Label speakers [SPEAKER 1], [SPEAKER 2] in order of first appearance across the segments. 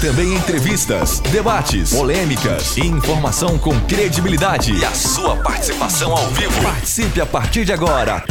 [SPEAKER 1] Também entrevistas, debates, polêmicas e informação com credibilidade. E a sua participação ao vivo. Participe a partir de agora.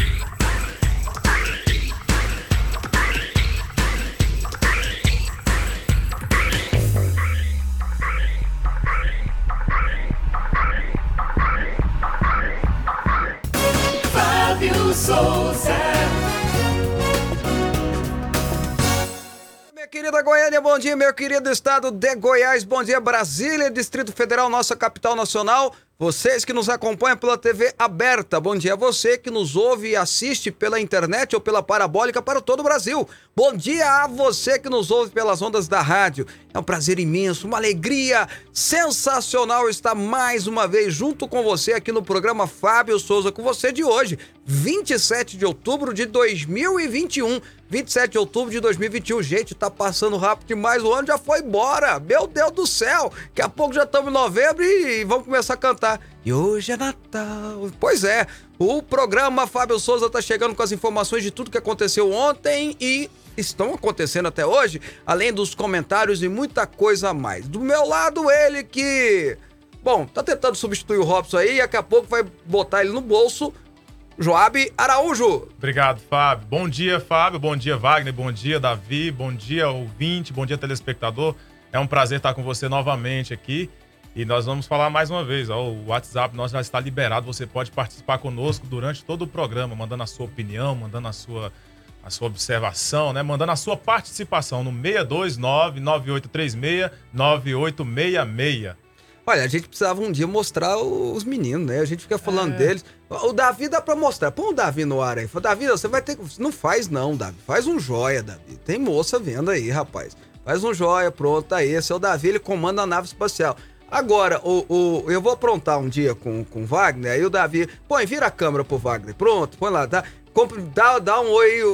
[SPEAKER 2] Goiânia, bom dia, meu querido estado de Goiás, bom dia Brasília, Distrito Federal, nossa capital nacional. Vocês que nos acompanham pela TV aberta, bom dia a você que nos ouve e assiste pela internet ou pela parabólica para todo o Brasil. Bom dia a você que nos ouve pelas ondas da rádio. É um prazer imenso, uma alegria sensacional estar mais uma vez junto com você aqui no programa Fábio Souza com você de hoje, 27 de outubro de 2021. 27 de outubro de 2021. Gente, tá passando rápido demais, o ano já foi embora. Meu Deus do céu. Daqui a pouco já estamos em novembro e vamos começar a cantar. E hoje é Natal. Pois é, o programa Fábio Souza tá chegando com as informações de tudo que aconteceu ontem e estão acontecendo até hoje, além dos comentários e muita coisa a mais. Do meu lado, ele que. Bom, tá tentando substituir o Robson aí e daqui a pouco vai botar ele no bolso. Joab Araújo.
[SPEAKER 3] Obrigado, Fábio. Bom dia, Fábio. Bom dia, Wagner. Bom dia, Davi. Bom dia, ouvinte. Bom dia, telespectador. É um prazer estar com você novamente aqui. E nós vamos falar mais uma vez. Ó, o WhatsApp nosso já está liberado. Você pode participar conosco durante todo o programa, mandando a sua opinião, mandando a sua, a sua observação, né? Mandando a sua participação no 629-9836-9866.
[SPEAKER 2] Olha, a gente precisava um dia mostrar os meninos, né? A gente fica falando
[SPEAKER 3] É.
[SPEAKER 2] deles. O Davi dá pra mostrar. Põe o Davi no ar aí. Fala, Davi, você vai ter. Não faz, não, Davi. Faz um joia, Davi. Tem moça vendo aí, rapaz. Faz um joia, pronto, tá aí. Esse é o Davi, ele comanda a nave espacial. Agora, o, o, eu vou aprontar um dia com, com o Wagner, aí o Davi. Põe, vira a câmera pro Wagner. Pronto, põe lá, tá? Compre- Dá, dá um oi, o,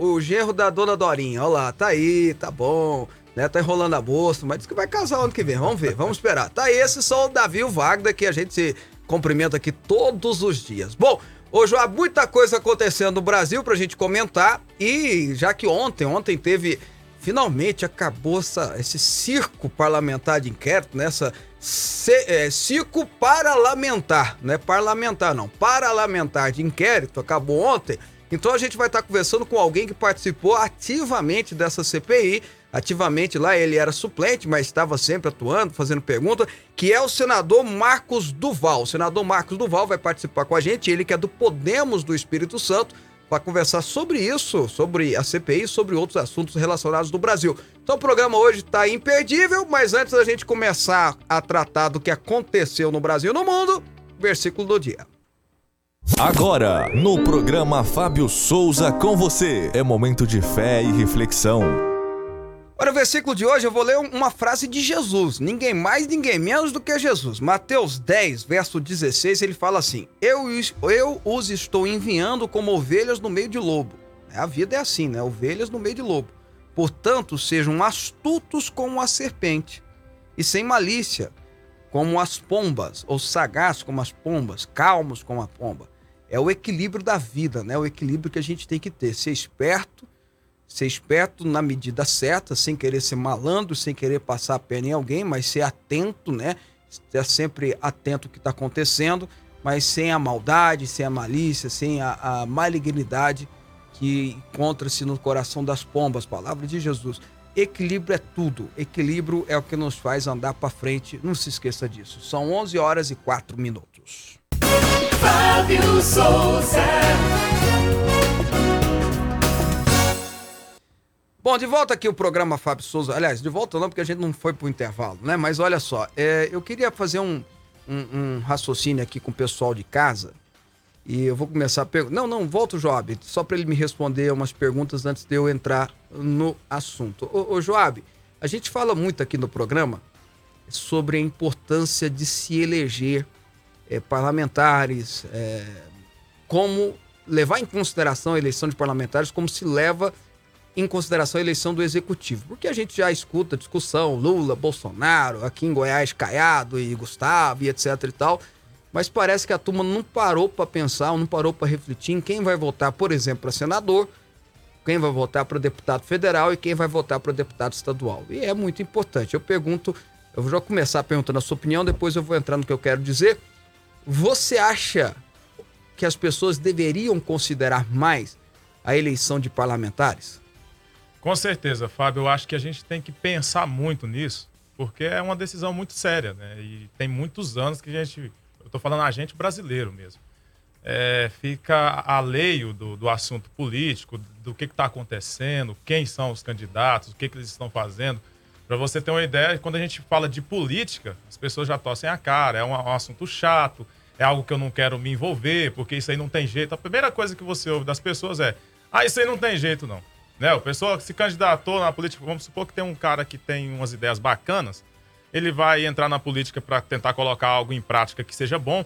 [SPEAKER 2] o, o genro da dona Dorinha. Olha lá, tá aí, tá bom. Né, tá enrolando a bolsa, mas diz que vai casar ano que vem. Vamos ver, vamos esperar. Tá aí, esses são o Davi e o Wagner, que a gente se cumprimenta aqui todos os dias. Bom, hoje há muita coisa acontecendo no Brasil pra gente comentar. E já que ontem, ontem teve. Finalmente acabou essa, esse circo parlamentar de inquérito, nessa é, circo parlamentar, não é parlamentar não, parlamentar de inquérito, acabou ontem. Então a gente vai estar conversando com alguém que participou ativamente dessa CPI, ativamente lá ele era suplente, mas estava sempre atuando, fazendo pergunta, que é o senador Marcos Duval. O senador Marcos Duval vai participar com a gente, ele que é do Podemos do Espírito Santo, para conversar sobre isso, sobre a CPI, sobre outros assuntos relacionados do Brasil. Então o programa hoje está imperdível, mas antes da gente começar a tratar do que aconteceu no Brasil e no mundo, versículo do dia.
[SPEAKER 1] Agora, no programa Fábio Souza com você. É momento de fé e reflexão.
[SPEAKER 2] Olha, o versículo de hoje eu vou ler uma frase de Jesus, ninguém mais, ninguém menos do que Jesus. Mateus 10, verso 16, ele fala assim: Eu, eu os estou enviando como ovelhas no meio de lobo. A vida é assim, né? Ovelhas no meio de lobo. Portanto, sejam astutos como a serpente e sem malícia, como as pombas, ou sagaz como as pombas, calmos como a pomba. É o equilíbrio da vida, né? O equilíbrio que a gente tem que ter. Ser esperto, ser esperto na medida certa, sem querer ser malandro, sem querer passar a perna em alguém, mas ser atento, né? Estar sempre atento ao que está acontecendo, mas sem a maldade, sem a malícia, sem a, a malignidade que encontra-se no coração das pombas. Palavra de Jesus. Equilíbrio é tudo. Equilíbrio é o que nos faz andar para frente. Não se esqueça disso. São 11 horas e 4 minutos.
[SPEAKER 4] Fábio Souza.
[SPEAKER 2] Bom, de volta aqui o programa Fábio Souza. Aliás, de volta não, porque a gente não foi pro intervalo, né? Mas olha só, é, eu queria fazer um, um- um raciocínio aqui com o pessoal de casa. E eu vou começar a perguntar. Não, não, volta o Joab, só para ele me responder umas perguntas antes de eu entrar no assunto. Ô, ô Joab, a gente fala muito aqui no programa sobre a importância de se eleger é, parlamentares, é, como levar em consideração a eleição de parlamentares como se leva em consideração a eleição do executivo. Porque a gente já escuta discussão Lula, Bolsonaro, aqui em Goiás, Caiado e Gustavo e etc e tal. Mas parece que a turma não parou para pensar, não parou para refletir em quem vai votar, por exemplo, para senador quem vai votar para deputado federal e quem vai votar para deputado estadual. E é muito importante. Eu pergunto, eu vou já começar perguntando a sua opinião, depois eu vou entrar no que eu quero dizer. Você acha que as pessoas deveriam considerar mais a eleição de parlamentares?
[SPEAKER 3] Com certeza, Fábio. Eu acho que a gente tem que pensar muito nisso, porque é uma decisão muito séria, né? E tem muitos anos que a gente. Eu estou falando a gente brasileiro mesmo. É, fica alheio do, do assunto político, do que está acontecendo, quem são os candidatos, o que, que eles estão fazendo. Para você ter uma ideia, quando a gente fala de política, as pessoas já tossem a cara, é um, um assunto chato, é algo que eu não quero me envolver, porque isso aí não tem jeito. A primeira coisa que você ouve das pessoas é: ah, isso aí não tem jeito, não. Né? O pessoal que se candidatou na política, vamos supor que tem um cara que tem umas ideias bacanas, ele vai entrar na política para tentar colocar algo em prática que seja bom.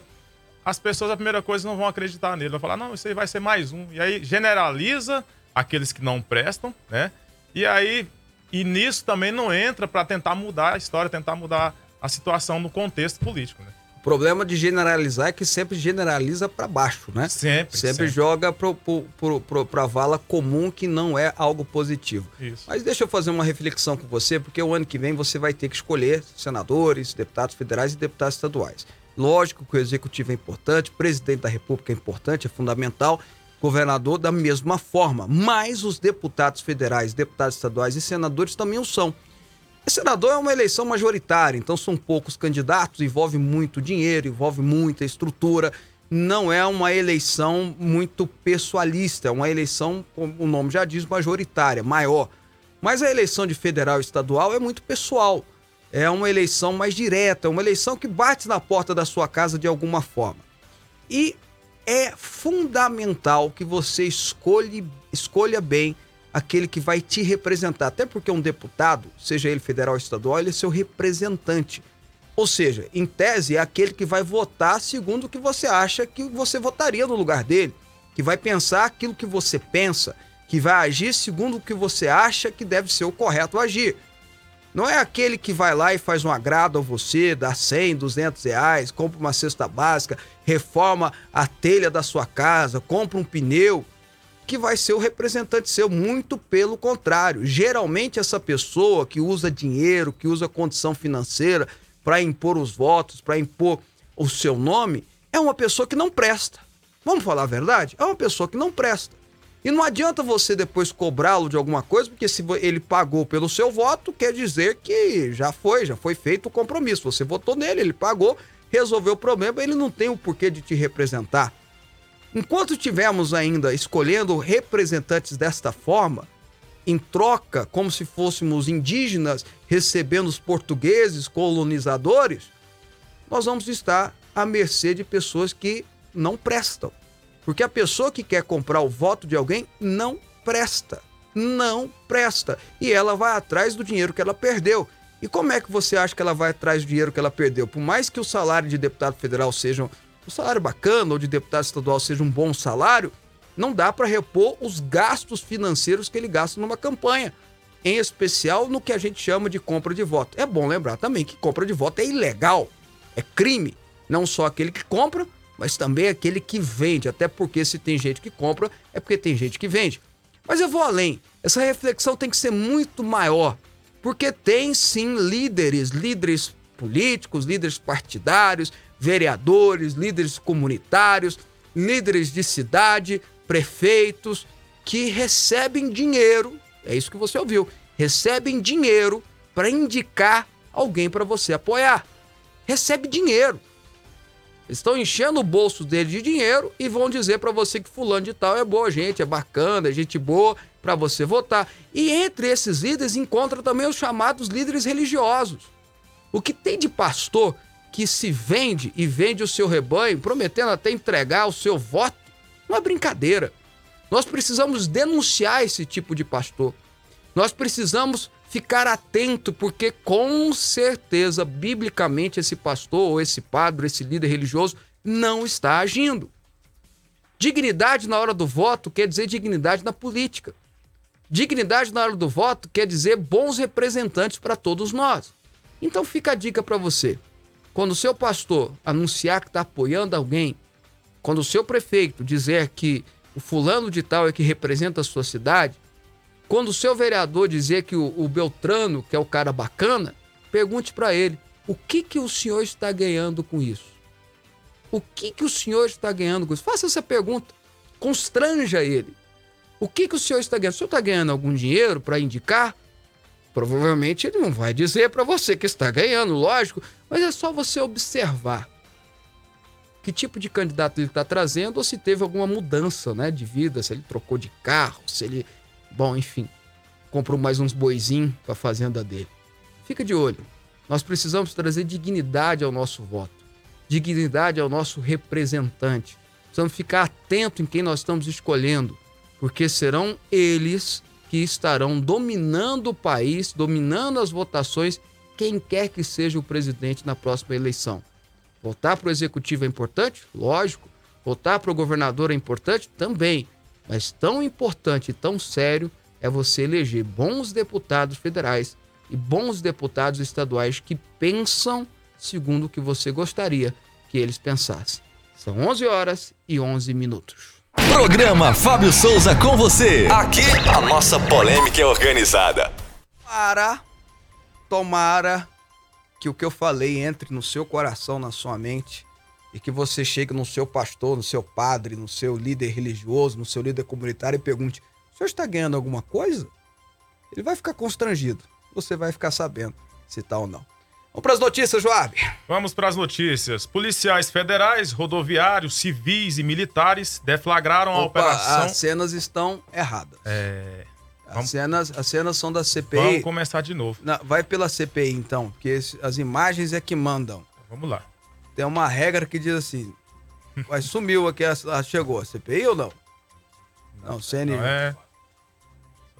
[SPEAKER 3] As pessoas, a primeira coisa, não vão acreditar nele. Vão falar, não, isso aí vai ser mais um. E aí generaliza aqueles que não prestam, né? E aí, e nisso também não entra para tentar mudar a história, tentar mudar a situação no contexto político, né?
[SPEAKER 2] O problema de generalizar é que sempre generaliza para baixo, né?
[SPEAKER 3] Sempre.
[SPEAKER 2] Sempre,
[SPEAKER 3] sempre.
[SPEAKER 2] joga para a vala comum que não é algo positivo.
[SPEAKER 3] Isso.
[SPEAKER 2] Mas deixa eu fazer uma reflexão com você, porque o ano que vem você vai ter que escolher senadores, deputados federais e deputados estaduais. Lógico que o executivo é importante, presidente da república é importante, é fundamental, governador da mesma forma, mas os deputados federais, deputados estaduais e senadores também o são. Senador é uma eleição majoritária, então são poucos candidatos, envolve muito dinheiro, envolve muita estrutura. Não é uma eleição muito pessoalista, é uma eleição, como o nome já diz, majoritária, maior. Mas a eleição de federal e estadual é muito pessoal. É uma eleição mais direta, é uma eleição que bate na porta da sua casa de alguma forma. E é fundamental que você escolhe, escolha bem aquele que vai te representar. Até porque um deputado, seja ele federal ou estadual, ele é seu representante. Ou seja, em tese, é aquele que vai votar segundo o que você acha que você votaria no lugar dele, que vai pensar aquilo que você pensa, que vai agir segundo o que você acha que deve ser o correto agir. Não é aquele que vai lá e faz um agrado a você, dá 100, 200 reais, compra uma cesta básica, reforma a telha da sua casa, compra um pneu que vai ser o representante seu, muito pelo contrário. Geralmente, essa pessoa que usa dinheiro, que usa condição financeira para impor os votos, para impor o seu nome, é uma pessoa que não presta. Vamos falar a verdade? É uma pessoa que não presta. E não adianta você depois cobrá-lo de alguma coisa, porque se ele pagou pelo seu voto, quer dizer que já foi, já foi feito o compromisso. Você votou nele, ele pagou, resolveu o problema, ele não tem o porquê de te representar. Enquanto tivermos ainda escolhendo representantes desta forma, em troca, como se fôssemos indígenas recebendo os portugueses colonizadores, nós vamos estar à mercê de pessoas que não prestam. Porque a pessoa que quer comprar o voto de alguém não presta. Não presta. E ela vai atrás do dinheiro que ela perdeu. E como é que você acha que ela vai atrás do dinheiro que ela perdeu? Por mais que o salário de deputado federal seja um salário bacana ou de deputado estadual seja um bom salário, não dá para repor os gastos financeiros que ele gasta numa campanha, em especial no que a gente chama de compra de voto. É bom lembrar também que compra de voto é ilegal, é crime, não só aquele que compra, mas também aquele que vende, até porque se tem gente que compra, é porque tem gente que vende. Mas eu vou além. Essa reflexão tem que ser muito maior, porque tem sim líderes, líderes políticos, líderes partidários, vereadores, líderes comunitários, líderes de cidade, prefeitos, que recebem dinheiro, é isso que você ouviu, recebem dinheiro para indicar alguém para você apoiar. Recebe dinheiro. Estão enchendo o bolso dele de dinheiro e vão dizer para você que fulano de tal é boa gente, é bacana, é gente boa para você votar. E entre esses líderes encontra também os chamados líderes religiosos. O que tem de pastor que se vende e vende o seu rebanho, prometendo até entregar o seu voto, não é brincadeira. Nós precisamos denunciar esse tipo de pastor. Nós precisamos ficar atento, porque com certeza, biblicamente, esse pastor, ou esse padre, esse líder religioso não está agindo. Dignidade na hora do voto quer dizer dignidade na política. Dignidade na hora do voto quer dizer bons representantes para todos nós. Então fica a dica para você. Quando o seu pastor anunciar que está apoiando alguém, quando o seu prefeito dizer que o fulano de tal é que representa a sua cidade, Quando o seu vereador dizer que o, o Beltrano, que é o cara bacana, pergunte para ele: o que, que o senhor está ganhando com isso? O que, que o senhor está ganhando com isso? Faça essa pergunta. Constranja ele. O que, que o senhor está ganhando? O senhor está ganhando algum dinheiro para indicar? Provavelmente ele não vai dizer para você que está ganhando, lógico, mas é só você observar que tipo de candidato ele está trazendo ou se teve alguma mudança né, de vida, se ele trocou de carro, se ele. Bom, enfim, comprou mais uns boizinhos para a fazenda dele. Fica de olho. Nós precisamos trazer dignidade ao nosso voto, dignidade ao nosso representante. Precisamos ficar atento em quem nós estamos escolhendo, porque serão eles que estarão dominando o país, dominando as votações, quem quer que seja o presidente na próxima eleição. Votar para o executivo é importante? Lógico. Votar para o governador é importante? Também. Mas tão importante e tão sério é você eleger bons deputados federais e bons deputados estaduais que pensam segundo o que você gostaria que eles pensassem. São 11 horas e 11 minutos.
[SPEAKER 1] Programa Fábio Souza com você. Aqui a nossa polêmica é organizada.
[SPEAKER 2] Para, tomara que o que eu falei entre no seu coração, na sua mente, e que você chegue no seu pastor, no seu padre, no seu líder religioso, no seu líder comunitário e pergunte: o senhor está ganhando alguma coisa? Ele vai ficar constrangido. Você vai ficar sabendo se está ou não. Vamos para as notícias, Joab.
[SPEAKER 3] Vamos para as notícias. Policiais federais, rodoviários, civis e militares deflagraram a
[SPEAKER 2] Opa,
[SPEAKER 3] operação.
[SPEAKER 2] As cenas estão erradas.
[SPEAKER 3] É,
[SPEAKER 2] As,
[SPEAKER 3] vamos-
[SPEAKER 2] cenas, as cenas são da CPI.
[SPEAKER 3] Vamos começar de novo.
[SPEAKER 2] Não, vai pela CPI então, porque esse- as imagens é que mandam.
[SPEAKER 3] Vamos lá.
[SPEAKER 2] Tem uma regra que diz assim: mas sumiu aqui, a, a- chegou a CPI ou não? Não, CN.
[SPEAKER 3] Não é,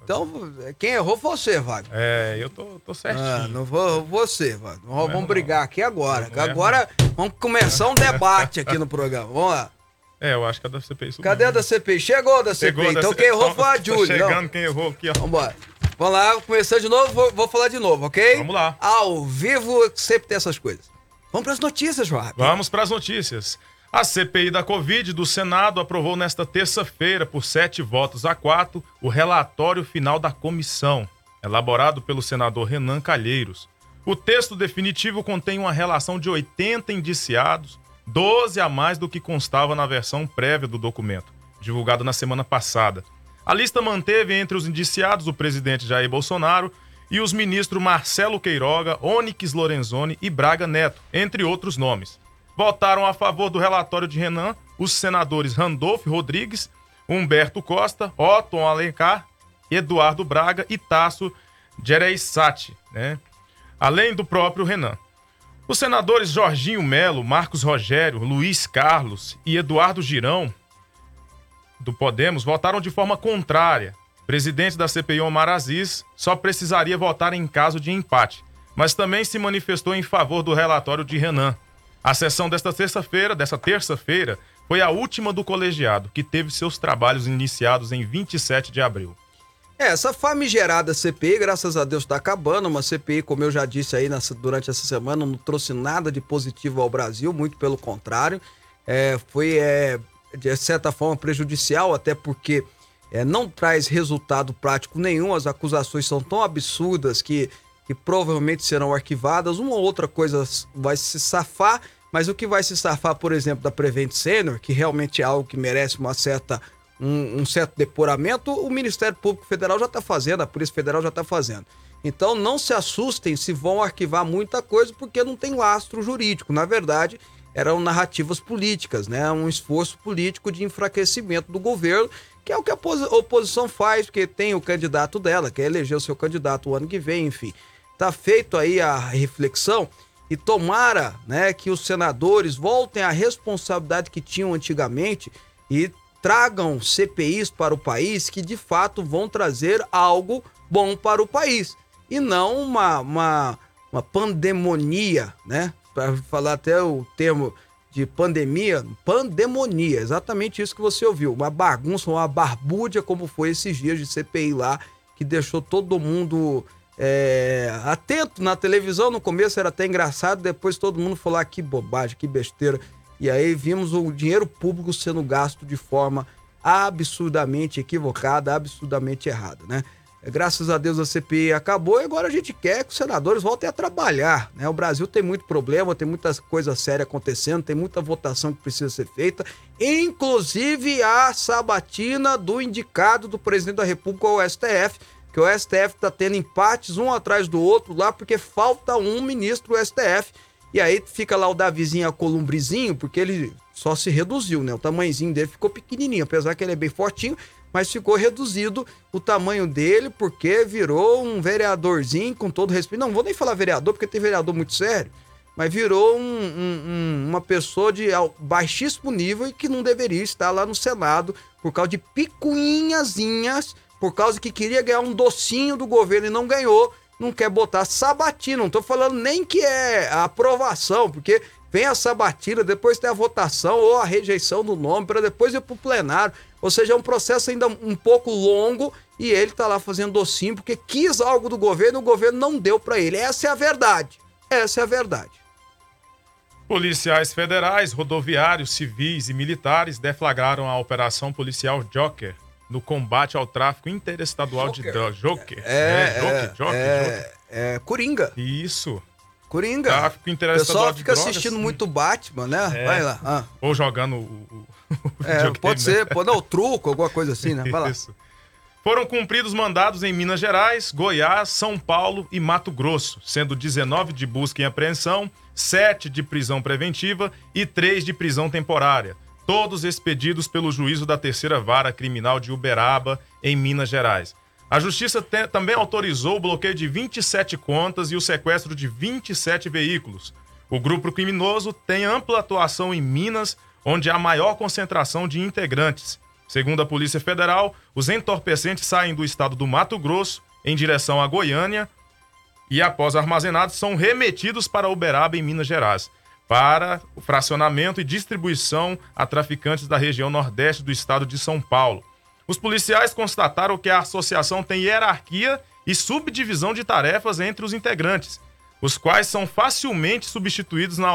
[SPEAKER 2] Então, quem errou foi você, Wagner.
[SPEAKER 3] é, eu tô, tô certinho.
[SPEAKER 2] Ah, não vou você, Wagner. Nós
[SPEAKER 3] erro,
[SPEAKER 2] vamos brigar aqui agora.
[SPEAKER 3] Não erro,
[SPEAKER 2] agora vamos começar um debate aqui no programa. Vamos lá.
[SPEAKER 3] É, eu acho que é da CPI.
[SPEAKER 2] Cadê a da CPI? Chegou da CPI.
[SPEAKER 3] Chegou da
[SPEAKER 2] então
[SPEAKER 3] C-
[SPEAKER 2] quem errou foi a
[SPEAKER 3] tô
[SPEAKER 2] Júlia.
[SPEAKER 3] chegando
[SPEAKER 2] Não.
[SPEAKER 3] quem errou aqui, ó.
[SPEAKER 2] Vambora. Vamos lá, começando de novo, vou, vou falar de novo, ok?
[SPEAKER 3] Vamos lá.
[SPEAKER 2] Ao vivo sempre tem essas coisas. Vamos para as notícias, Joab.
[SPEAKER 3] Vamos para as notícias. A CPI da Covid do Senado aprovou nesta terça-feira, por sete votos a quatro, o relatório final da comissão, elaborado pelo senador Renan Calheiros. O texto definitivo contém uma relação de 80 indiciados, 12 a mais do que constava na versão prévia do documento, divulgada na semana passada. A lista manteve entre os indiciados o presidente Jair Bolsonaro e os ministros Marcelo Queiroga, Onyx Lorenzoni e Braga Neto, entre outros nomes. Votaram a favor do relatório de Renan os senadores Randolph Rodrigues, Humberto Costa, Otton Alencar, Eduardo Braga e Tasso Gereissati, né? além do próprio Renan. Os senadores Jorginho Melo, Marcos Rogério, Luiz Carlos e Eduardo Girão, do Podemos, votaram de forma contrária. O presidente da CPI, Omar Aziz, só precisaria votar em caso de empate, mas também se manifestou em favor do relatório de Renan. A sessão desta terça-feira, dessa terça-feira, foi a última do colegiado, que teve seus trabalhos iniciados em 27 de abril.
[SPEAKER 2] É, essa famigerada CPI, graças a Deus, está acabando. Uma CPI, como eu já disse aí nessa- durante essa semana, não trouxe nada de positivo ao Brasil, muito pelo contrário. É, foi, é, de certa forma, prejudicial, até porque é, não traz resultado prático nenhum. As acusações são tão absurdas que, que provavelmente serão arquivadas. Uma ou outra coisa vai se safar, mas o que vai se safar, por exemplo, da Prevent Senior, que realmente é algo que merece uma certa um, um certo depuramento, o Ministério Público Federal já está fazendo, a Polícia Federal já está fazendo. Então não se assustem se vão arquivar muita coisa, porque não tem lastro jurídico. Na verdade, eram narrativas políticas, né? Um esforço político de enfraquecimento do governo, que é o que a posi- oposição faz, porque tem o candidato dela, quer eleger o seu candidato o ano que vem, enfim. Tá feito aí a reflexão e tomara, né, que os senadores voltem à responsabilidade que tinham antigamente e tragam CPIs para o país que de fato vão trazer algo bom para o país e não uma, uma, uma pandemonia, né? Para falar até o termo de pandemia, pandemonia, exatamente isso que você ouviu, uma bagunça, uma barbúdia como foi esses dias de CPI lá, que deixou todo mundo é, atento na televisão, no começo era até engraçado, depois todo mundo falou, ah, que bobagem, que besteira, e aí vimos o dinheiro público sendo gasto de forma absurdamente equivocada, absurdamente errada, né? Graças a Deus a CPI acabou e agora a gente quer que os senadores voltem a trabalhar. Né? O Brasil tem muito problema, tem muitas coisas sérias acontecendo, tem muita votação que precisa ser feita, inclusive a sabatina do indicado do presidente da República ao STF, que o STF está tendo empates um atrás do outro lá, porque falta um ministro do STF. E aí fica lá o Davizinho columbrizinho, porque ele só se reduziu, né? O tamanhozinho dele ficou pequenininho, apesar que ele é bem fortinho, mas ficou reduzido o tamanho dele porque virou um vereadorzinho, com todo respeito. Não vou nem falar vereador, porque tem vereador muito sério, mas virou um, um, uma pessoa de baixíssimo nível e que não deveria estar lá no Senado por causa de picuinhazinhas, por causa que queria ganhar um docinho do governo e não ganhou. Não quer botar sabatina, não tô falando nem que é aprovação, porque vem a sabatina, depois tem a votação ou a rejeição do nome, para depois ir para o plenário. Ou seja, é um processo ainda um pouco longo e ele está lá fazendo docinho porque quis algo do governo e o governo não deu para ele. Essa é a verdade. Essa é a verdade.
[SPEAKER 3] Policiais federais, rodoviários, civis e militares deflagraram a Operação Policial Joker no combate ao tráfico interestadual Joker. de drogas. Joker.
[SPEAKER 2] É, é, Joker, Joker, é, Joker. É, Coringa.
[SPEAKER 3] Isso.
[SPEAKER 2] Coringa. Tráfico interestadual O pessoal fica assistindo muito Batman, né? É. Vai lá. Ah.
[SPEAKER 3] Ou jogando o... o
[SPEAKER 2] é, pode ser, né? pode dar o truco, alguma coisa assim, né? Vai lá. Isso.
[SPEAKER 3] Foram cumpridos mandados em Minas Gerais, Goiás, São Paulo e Mato Grosso, sendo 19 de busca e apreensão, 7 de prisão preventiva e 3 de prisão temporária. Todos expedidos pelo juízo da terceira vara criminal de Uberaba, em Minas Gerais. A justiça te, também autorizou o bloqueio de 27 contas e o sequestro de 27 veículos. O grupo criminoso tem ampla atuação em Minas, onde há maior concentração de integrantes. Segundo a Polícia Federal, os entorpecentes saem do estado do Mato Grosso em direção a Goiânia e, após armazenados, são remetidos para Uberaba, em Minas Gerais, para o fracionamento e distribuição a traficantes da região nordeste do estado de São Paulo. Os policiais constataram que a associação tem hierarquia e subdivisão de tarefas entre os integrantes, os quais são facilmente substituídos na,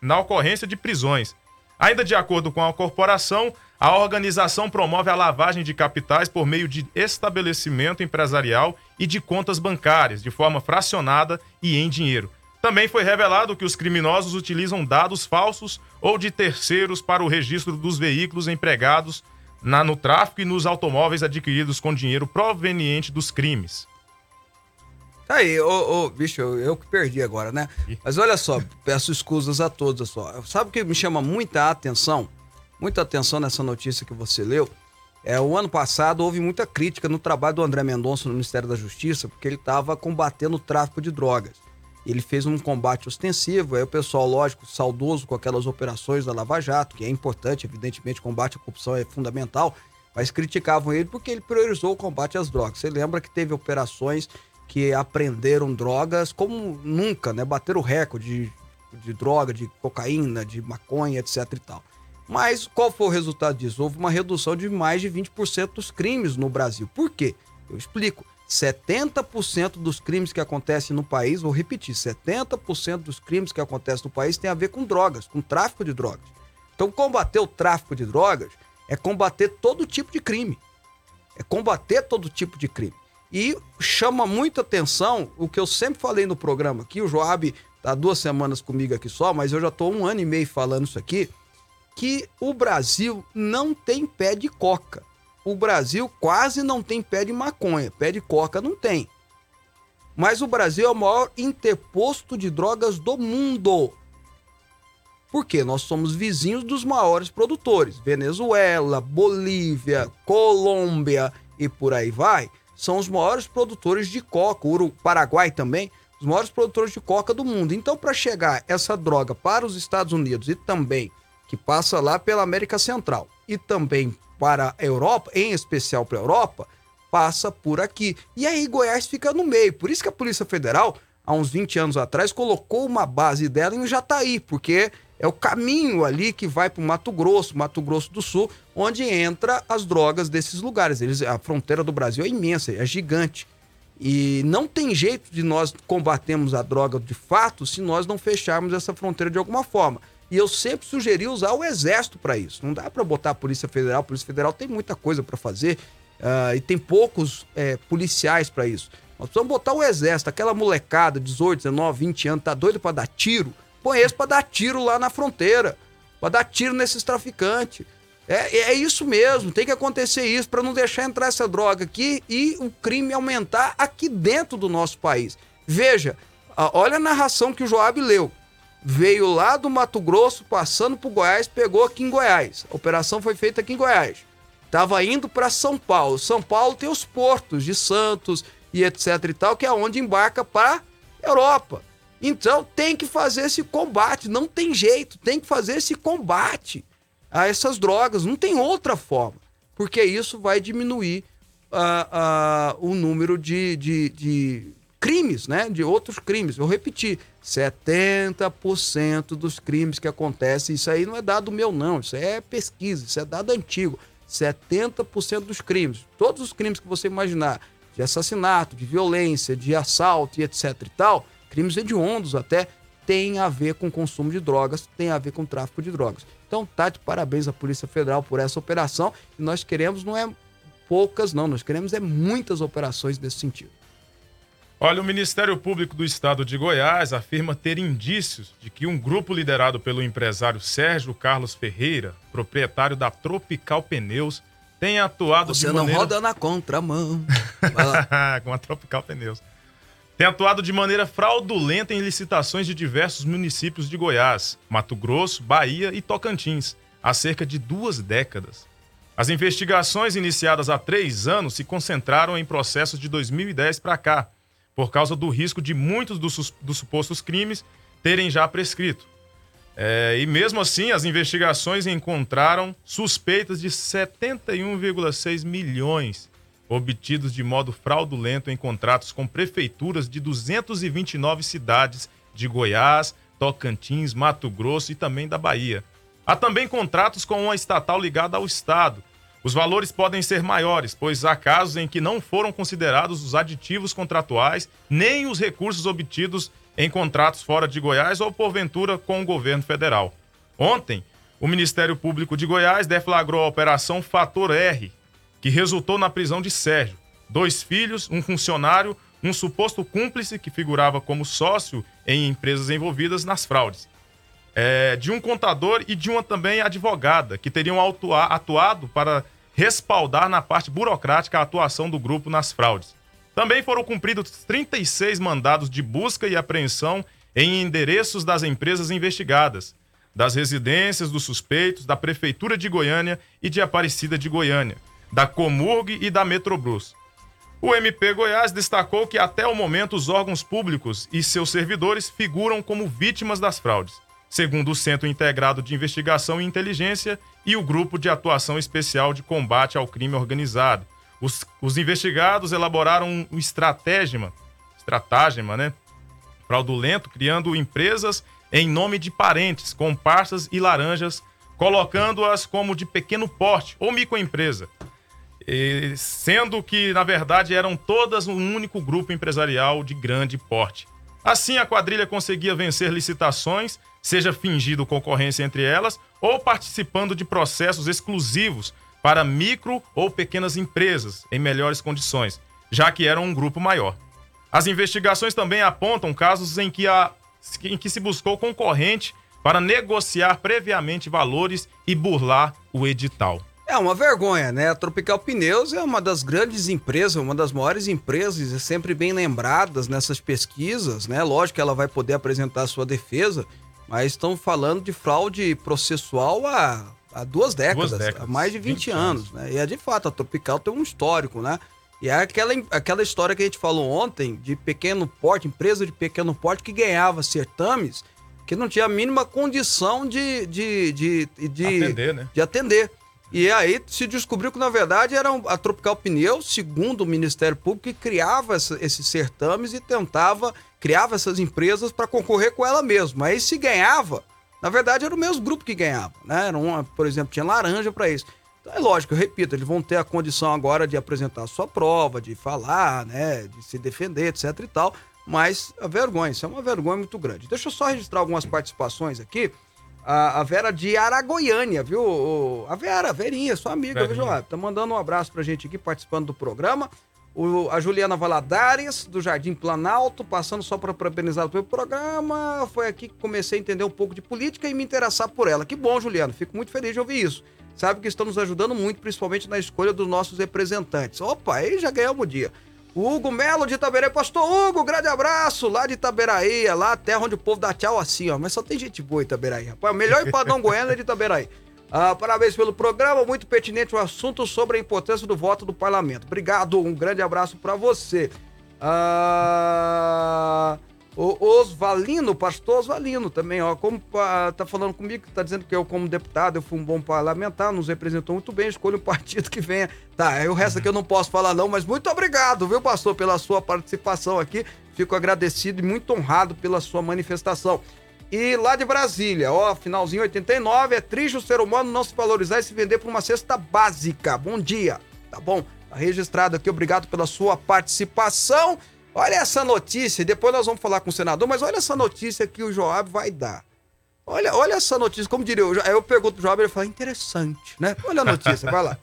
[SPEAKER 3] na ocorrência de prisões. Ainda de acordo com a corporação, a organização promove a lavagem de capitais por meio de estabelecimento empresarial e de contas bancárias, de forma fracionada e em dinheiro. Também foi revelado que os criminosos utilizam dados falsos ou de terceiros para o registro dos veículos empregados na, no tráfico e nos automóveis adquiridos com dinheiro proveniente dos crimes.
[SPEAKER 2] Tá aí, ô, ô bicho, eu, eu, que perdi agora, né? Mas olha só, peço escusas a todos só. Sabe o que me chama muita atenção? Muita atenção nessa notícia que você leu. É, o ano passado houve muita crítica no trabalho do André Mendonça no Ministério da Justiça, porque ele estava combatendo o tráfico de drogas. Ele fez um combate ostensivo, aí o pessoal, lógico, saudoso com aquelas operações da Lava Jato, que é importante, evidentemente, combate à corrupção é fundamental, mas criticavam ele porque ele priorizou o combate às drogas. Você lembra que teve operações que apreenderam drogas como nunca, né? Bateram o recorde de, de droga, de cocaína, de maconha, etc e tal. Mas qual foi o resultado disso? Houve uma redução de mais de 20% dos crimes no Brasil. Por quê? Eu explico. 70% dos crimes que acontecem no país, vou repetir, 70% dos crimes que acontecem no país tem a ver com drogas, com tráfico de drogas. Então, combater o tráfico de drogas é combater todo tipo de crime. É combater todo tipo de crime. E chama muita atenção o que eu sempre falei no programa aqui, o Joab tá duas semanas comigo aqui só, mas eu já tô um ano e meio falando isso aqui, que o Brasil não tem pé de coca o Brasil quase não tem pé de maconha, pé de coca não tem. Mas o Brasil é o maior interposto de drogas do mundo. Porque nós somos vizinhos dos maiores produtores. Venezuela, Bolívia, Colômbia e por aí vai. São os maiores produtores de coca. O Paraguai também, os maiores produtores de coca do mundo. Então, para chegar essa droga para os Estados Unidos e também que passa lá pela América Central e também para a Europa, em especial para a Europa, passa por aqui. E aí Goiás fica no meio. Por isso que a Polícia Federal, há uns 20 anos atrás, colocou uma base dela em Jataí, porque é o caminho ali que vai para o Mato Grosso, Mato Grosso do Sul, onde entra as drogas desses lugares. Eles, a fronteira do Brasil é imensa, é gigante. E não tem jeito de nós combatermos a droga de fato se nós não fecharmos essa fronteira de alguma forma. E eu sempre sugeri usar o exército para isso. Não dá para botar a Polícia Federal. A Polícia Federal tem muita coisa para fazer uh, e tem poucos é, policiais para isso. Nós precisamos botar o exército, aquela molecada, 18, 19, 20 anos, tá doido para dar tiro? Põe esse para dar tiro lá na fronteira, para dar tiro nesses traficantes. É, é isso mesmo, tem que acontecer isso para não deixar entrar essa droga aqui e o crime aumentar aqui dentro do nosso país. Veja, olha a narração que o Joab leu. Veio lá do Mato Grosso, passando por Goiás, pegou aqui em Goiás. A operação foi feita aqui em Goiás. Tava indo para São Paulo. São Paulo tem os portos de Santos, e etc e tal, que é onde embarca para Europa. Então tem que fazer esse combate, não tem jeito, tem que fazer esse combate a essas drogas, não tem outra forma, porque isso vai diminuir uh, uh, o número de, de, de crimes, né? De outros crimes. Vou repetir: 70% dos crimes que acontecem, isso aí não é dado meu, não, isso é pesquisa, isso é dado antigo. 70% dos crimes, todos os crimes que você imaginar, de assassinato, de violência, de assalto e etc e tal, crimes hediondos até, tem a ver com consumo de drogas, tem a ver com tráfico de drogas. Então, tá de parabéns à Polícia Federal por essa operação. E nós queremos, não é poucas, não, nós queremos é muitas operações nesse sentido.
[SPEAKER 3] Olha, o Ministério Público do Estado de Goiás afirma ter indícios de que um grupo liderado pelo empresário Sérgio Carlos Ferreira, proprietário da Tropical Pneus, tem atuado
[SPEAKER 2] Você
[SPEAKER 3] de
[SPEAKER 2] não
[SPEAKER 3] maneira...
[SPEAKER 2] roda na contramão.
[SPEAKER 3] Com a Tropical Pneus. Tem atuado de maneira fraudulenta em licitações de diversos municípios de Goiás, Mato Grosso, Bahia e Tocantins, há cerca de duas décadas. As investigações iniciadas há três anos se concentraram em processos de 2010 para cá, por causa do risco de muitos dos, dos supostos crimes terem já prescrito. É, e mesmo assim, as investigações encontraram suspeitas de 71,6 milhões obtidos de modo fraudulento em contratos com prefeituras de 229 cidades de Goiás, Tocantins, Mato Grosso e também da Bahia. Há também contratos com uma estatal ligada ao Estado. Os valores podem ser maiores, pois há casos em que não foram considerados os aditivos contratuais nem os recursos obtidos em contratos fora de Goiás ou, porventura, com o governo federal. Ontem, o Ministério Público de Goiás deflagrou a Operação Fator R, que resultou na prisão de Sérgio, dois filhos, um funcionário, um suposto cúmplice que figurava como sócio em empresas envolvidas nas fraudes, é, de um contador e de uma também advogada, que teriam atuado para respaldar na parte burocrática a atuação do grupo nas fraudes. Também foram cumpridos 36 mandados de busca e apreensão em endereços das empresas investigadas, das residências dos suspeitos, da Prefeitura de Goiânia e de Aparecida de Goiânia, da Comurg e da Metrobrus. O MP Goiás destacou que até o momento os órgãos públicos e seus servidores figuram como vítimas das fraudes, segundo o Centro Integrado de Investigação e Inteligência e o Grupo de Atuação Especial de Combate ao Crime Organizado, os, os investigados elaboraram um estratégema, estratagema, né? Fraudulento, criando empresas em nome de parentes, comparsas e laranjas, colocando-as como de pequeno porte ou microempresa, e, sendo que, na verdade, eram todas um único grupo empresarial de grande porte. Assim, a quadrilha conseguia vencer licitações, seja fingindo concorrência entre elas ou participando de processos exclusivos para micro ou pequenas empresas em melhores condições, já que eram um grupo maior. As investigações também apontam casos em que, a, em que se buscou concorrente para negociar previamente valores e burlar o edital.
[SPEAKER 2] É uma vergonha, né? A Tropical Pneus é uma das grandes empresas, uma das maiores empresas, é sempre bem lembradas nessas pesquisas, né? Lógico que ela vai poder apresentar sua defesa, mas estão falando de fraude processual há há duas décadas, duas décadas, há mais de 20, 20 anos, anos, né? E é de fato, a Tropical tem um histórico, né? E é aquela, aquela história que a gente falou ontem, de pequeno porte, empresa de pequeno porte que ganhava certames que não tinha a mínima condição de, de, de, de, atender, né? de atender. E aí se descobriu que, na verdade, era a Tropical Pneu, segundo o Ministério Público, que criava esses certames e tentava, criava essas empresas para concorrer com ela mesma. Aí se ganhava, na verdade, era o mesmo grupo que ganhava, né? Era uma, por exemplo, tinha laranja para isso. Então é lógico, eu repito, eles vão ter a condição agora de apresentar a sua prova, de falar, né? De se defender, etc e tal. Mas a vergonha, isso é uma vergonha muito grande. Deixa eu só registrar algumas participações aqui. A, a Vera de Aragoiânia, viu? A Vera, a Verinha, sua amiga, viu,
[SPEAKER 3] Verinha.
[SPEAKER 2] Joab? Tá mandando um abraço pra gente aqui, participando do programa. O- a Juliana Valadares, do Jardim Planalto, passando só para parabenizar pelo programa. Foi aqui que comecei a entender um pouco de política e me interessar por ela. Que bom, Juliana. Fico muito feliz de ouvir isso. Sabe que estão nos ajudando muito, principalmente na escolha dos nossos representantes. Opa, aí já ganhamos o dia. O Hugo Melo de Itaberaí. Pastor Hugo, grande abraço lá de Itaberaí, é lá a terra onde o povo dá tchau assim, ó. Mas só tem gente boa em Itaberaí, rapaz. O melhor empadão goiano é de Itaberaí. Ah, parabéns pelo programa, muito pertinente o assunto sobre a importância do voto do parlamento. Obrigado, um grande abraço pra você. Ah, o Osvalino, pastor Osvalino também, ó, como ah, tá falando comigo, tá dizendo que eu como deputado, eu fui um bom parlamentar, nos representou muito bem, escolha um partido que venha. Tá, o resto aqui eu não posso falar não, mas muito obrigado, viu, pastor, pela sua participação aqui. Fico agradecido e muito honrado pela sua manifestação. E lá de Brasília, ó, finalzinho 89, é triste o ser humano não se valorizar e se vender por uma cesta básica. Bom dia, tá bom? Tá registrado aqui, obrigado pela sua participação. Olha essa notícia, depois nós vamos falar com o senador, mas olha essa notícia que o Joab vai dar. Olha, olha essa notícia, como diria, eu, eu pergunto pro Joab, ele fala, interessante, né? Olha a notícia, vai lá.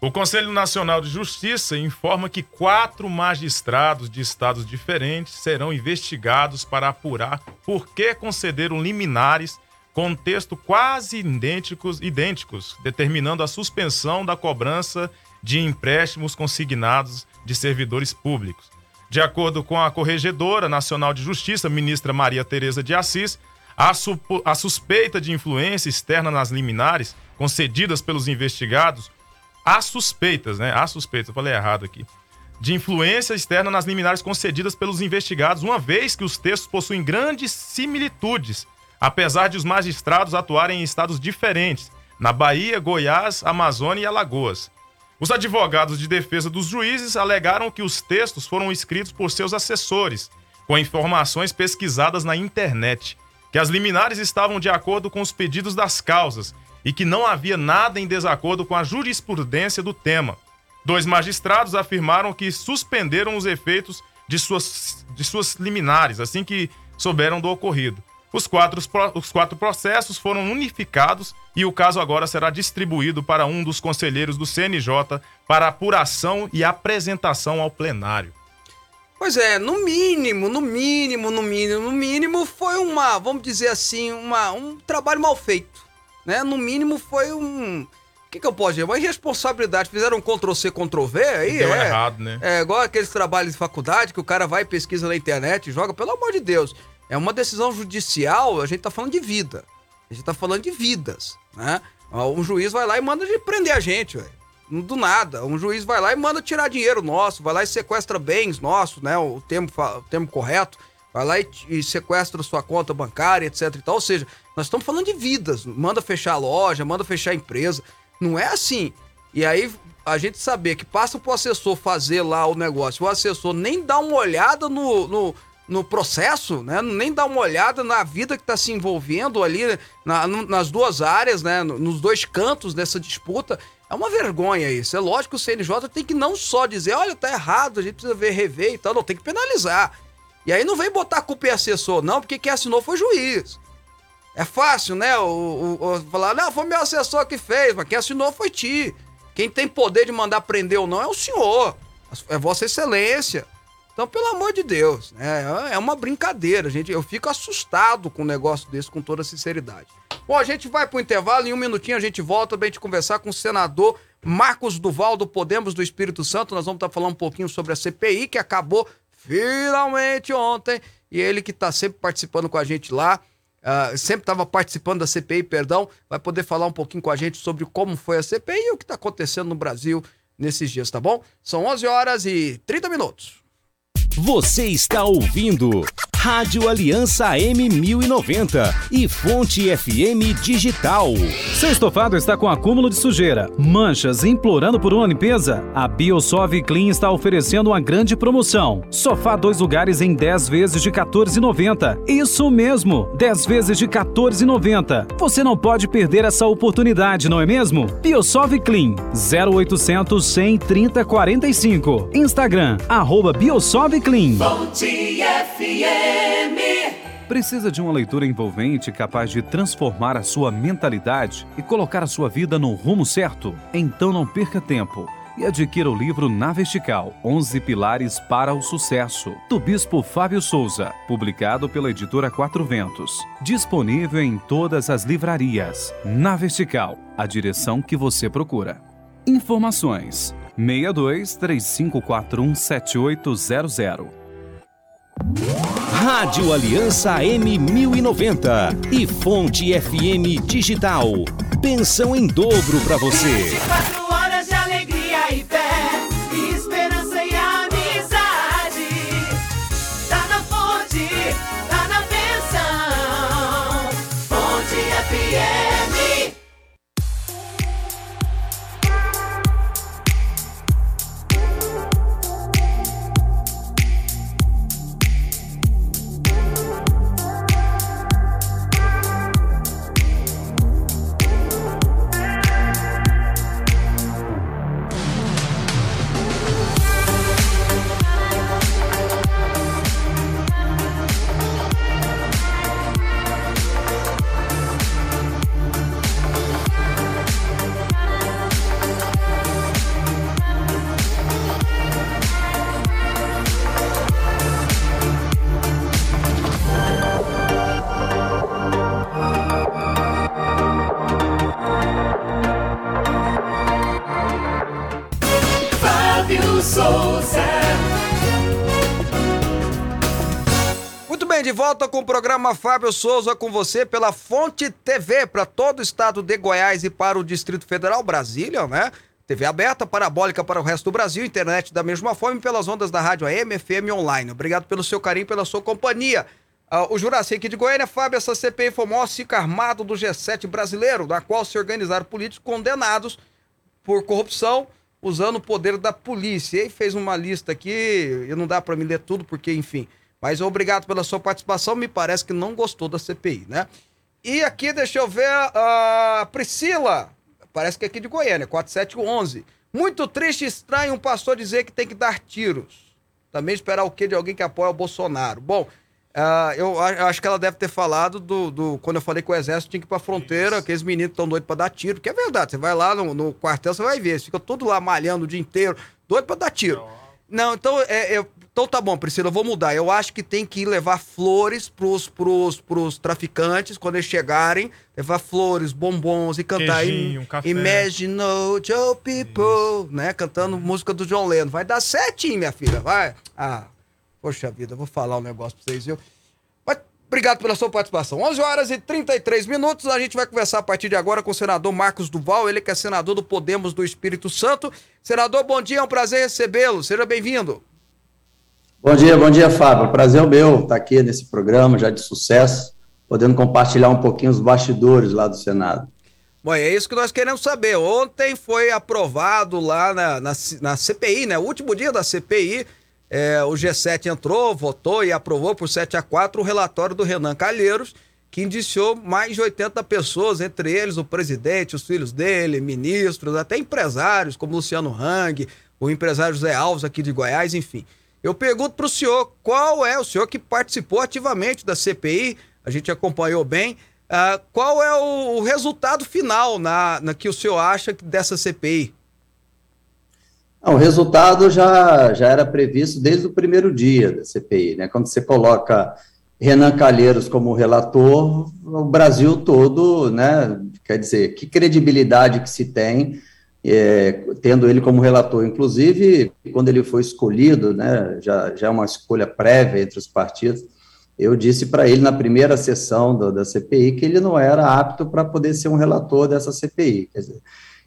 [SPEAKER 3] O Conselho Nacional de Justiça informa que quatro magistrados de estados diferentes serão investigados para apurar por que concederam liminares com texto quase idênticos, idênticos, determinando a suspensão da cobrança de empréstimos consignados de servidores públicos. De acordo com a Corregedora Nacional de Justiça, ministra Maria Tereza de Assis, a, a suspeita de influência externa nas liminares concedidas pelos investigados há suspeitas, né? Há suspeitas, eu falei errado aqui. De influência externa nas liminares concedidas pelos investigados, uma vez que os textos possuem grandes similitudes, apesar de os magistrados atuarem em estados diferentes, na Bahia, Goiás, Amazônia e Alagoas. Os advogados de defesa dos juízes alegaram que os textos foram escritos por seus assessores, com informações pesquisadas na internet, que as liminares estavam de acordo com os pedidos das causas e que não havia nada em desacordo com a jurisprudência do tema. Dois magistrados afirmaram que suspenderam os efeitos de suas, de suas liminares assim que souberam do ocorrido. Os quatro, os quatro processos foram unificados e o caso agora será distribuído para um dos conselheiros do CNJ para apuração e apresentação ao plenário.
[SPEAKER 2] Pois é, no mínimo, no mínimo, no mínimo, no mínimo, foi uma, vamos dizer assim, uma, um trabalho mal feito. Né? No mínimo foi um. O que, que eu posso dizer? Uma irresponsabilidade. Fizeram um Ctrl-C, Ctrl-V aí,
[SPEAKER 3] Deu
[SPEAKER 2] é.
[SPEAKER 3] errado, né?
[SPEAKER 2] É igual aqueles trabalhos de faculdade que o cara vai pesquisa na internet e joga, pelo amor de Deus. É uma decisão judicial, a gente tá falando de vida. A gente tá falando de vidas, né? Um juiz vai lá e manda de prender a gente, velho. Do nada. Um juiz vai lá e manda tirar dinheiro nosso, vai lá e sequestra bens nossos, né? O termo, o termo correto. Vai lá e, e sequestra sua conta bancária, etc e tal. Ou seja, nós estamos falando de vidas. Manda fechar a loja, manda fechar a empresa. Não é assim. E aí a gente saber que passa pro assessor fazer lá o negócio, o assessor nem dá uma olhada no, no, no processo, né? Nem dá uma olhada na vida que tá se envolvendo ali na- nas duas áreas, né? No- Nos dois cantos dessa disputa. É uma vergonha isso. É lógico que o CNJ tem que não só dizer, olha, tá errado, a gente precisa ver, rever e tal, não, tem que penalizar. E aí não vem botar a culpa em assessor, não, porque quem assinou foi juiz. É fácil, né? O, o- o- falar, não, foi meu assessor que fez, mas quem assinou foi ti. Quem tem poder de mandar prender ou não é o senhor. É Vossa Excelência. Então, pelo amor de Deus, né? é uma brincadeira, gente. Eu fico assustado com um negócio desse, com toda sinceridade. Bom, a gente vai pro intervalo, em um minutinho a gente volta pra gente conversar com o senador Marcos Duval do Podemos do Espírito Santo. Nós vamos estar falando um pouquinho sobre a CPI, que acabou finalmente ontem. E ele que tá sempre participando com a gente lá, ah, sempre estava participando da CPI, perdão, vai poder falar um pouquinho com a gente sobre como foi a CPI e o que está acontecendo no Brasil nesses dias, tá bom? São 11 horas e 30 minutos.
[SPEAKER 5] Você está ouvindo Rádio Aliança M1090 e Fonte FM Digital.
[SPEAKER 6] Seu estofado está com acúmulo de sujeira, manchas implorando por uma limpeza? A Biosov Clean está oferecendo uma grande promoção. Sofá dois lugares em 10 vezes de R$ 14,90. Isso mesmo, 10 vezes de R$ 14,90. Você não pode perder essa oportunidade, não é mesmo? Biosov Clean, 0800 130 45. Instagram, arroba Biosov Clean.
[SPEAKER 4] Fonte FM.
[SPEAKER 6] Precisa de uma leitura envolvente capaz de transformar a sua mentalidade e colocar a sua vida no rumo certo? Então não perca tempo e adquira o livro Na Vertical 11 Pilares para o Sucesso, do Bispo Fábio Souza, publicado pela editora Quatro Ventos. Disponível em todas as livrarias. Na Vertical, a direção que você procura. Informações: 62 3541 7800.
[SPEAKER 5] Rádio Aliança M1090 e Fonte FM Digital. Pensão em dobro para você.
[SPEAKER 2] Volta com o programa Fábio Souza com você pela Fonte TV para todo o estado de Goiás e para o Distrito Federal, Brasília, né? TV aberta, parabólica para o resto do Brasil, internet da mesma forma pelas ondas da rádio AM, FM online. Obrigado pelo seu carinho, pela sua companhia. Ah, o Juraci aqui de Goiânia, Fábio, essa CPI foi o maior ciclo armado do G7 brasileiro, na qual se organizaram políticos condenados por corrupção usando o poder da polícia. E aí fez uma lista aqui, e não dá para me ler tudo, porque, enfim. Mas obrigado pela sua participação, me parece que não gostou da CPI, né? E aqui, deixa eu ver, a Priscila, parece que é aqui de Goiânia, 4711. Muito triste e estranho um pastor dizer que tem que dar tiros. Também esperar o quê de alguém que apoia o Bolsonaro? Bom, ah, eu acho que ela deve ter falado do, do- Quando eu falei que o exército tinha que ir pra fronteira, aqueles meninos estão doidos pra dar tiro, que é verdade. Você vai lá no, no quartel, você vai ver. Eles ficam tudo lá malhando o dia inteiro, doido pra dar tiro. Não, então, é, é- então tá bom, Priscila, eu vou mudar. Eu acho que tem que ir levar flores pros, pros, pros traficantes quando eles chegarem. Levar flores, bombons e cantar.
[SPEAKER 3] Queijinho, um café.
[SPEAKER 2] Imagine Joe People, né? Cantando música do John Lennon. Vai dar certinho, minha filha, vai. Ah, poxa vida, vou falar um negócio pra vocês, viu? Mas, obrigado pela sua participação. 11 horas e 33 minutos. A gente vai conversar a partir de agora com o senador Marcos Duval, ele que é senador do Podemos do Espírito Santo. Senador, bom dia, é um prazer recebê-lo. Seja bem-vindo.
[SPEAKER 7] Bom dia, bom dia, Fábio. Prazer é meu estar aqui nesse programa já de sucesso, podendo compartilhar um pouquinho os bastidores lá do Senado.
[SPEAKER 2] Bom, é isso que nós queremos saber. Ontem foi aprovado lá na, na, na CPI, né? O último dia da CPI, é, o G7 entrou, votou e aprovou por 7 a 4 o relatório do Renan Calheiros, que indiciou mais de 80 pessoas, entre eles o presidente, os filhos dele, ministros, até empresários, como Luciano Hang, o empresário José Alves aqui de Goiás, enfim. Eu pergunto para o senhor, qual é o senhor que participou ativamente da CPI, a gente acompanhou bem, ah, qual é o, o resultado final na, na que o senhor acha dessa CPI?
[SPEAKER 7] Não, o resultado já, já era previsto desde o primeiro dia da CPI, né? Quando você coloca Renan Calheiros como relator, o Brasil todo, né? Quer dizer, que credibilidade que se tem é, tendo ele como relator. Inclusive, quando ele foi escolhido, né? Já, já é uma escolha prévia entre os partidos. Eu disse para ele na primeira sessão do, da CPI que ele não era apto para poder ser um relator dessa CPI. Dizer,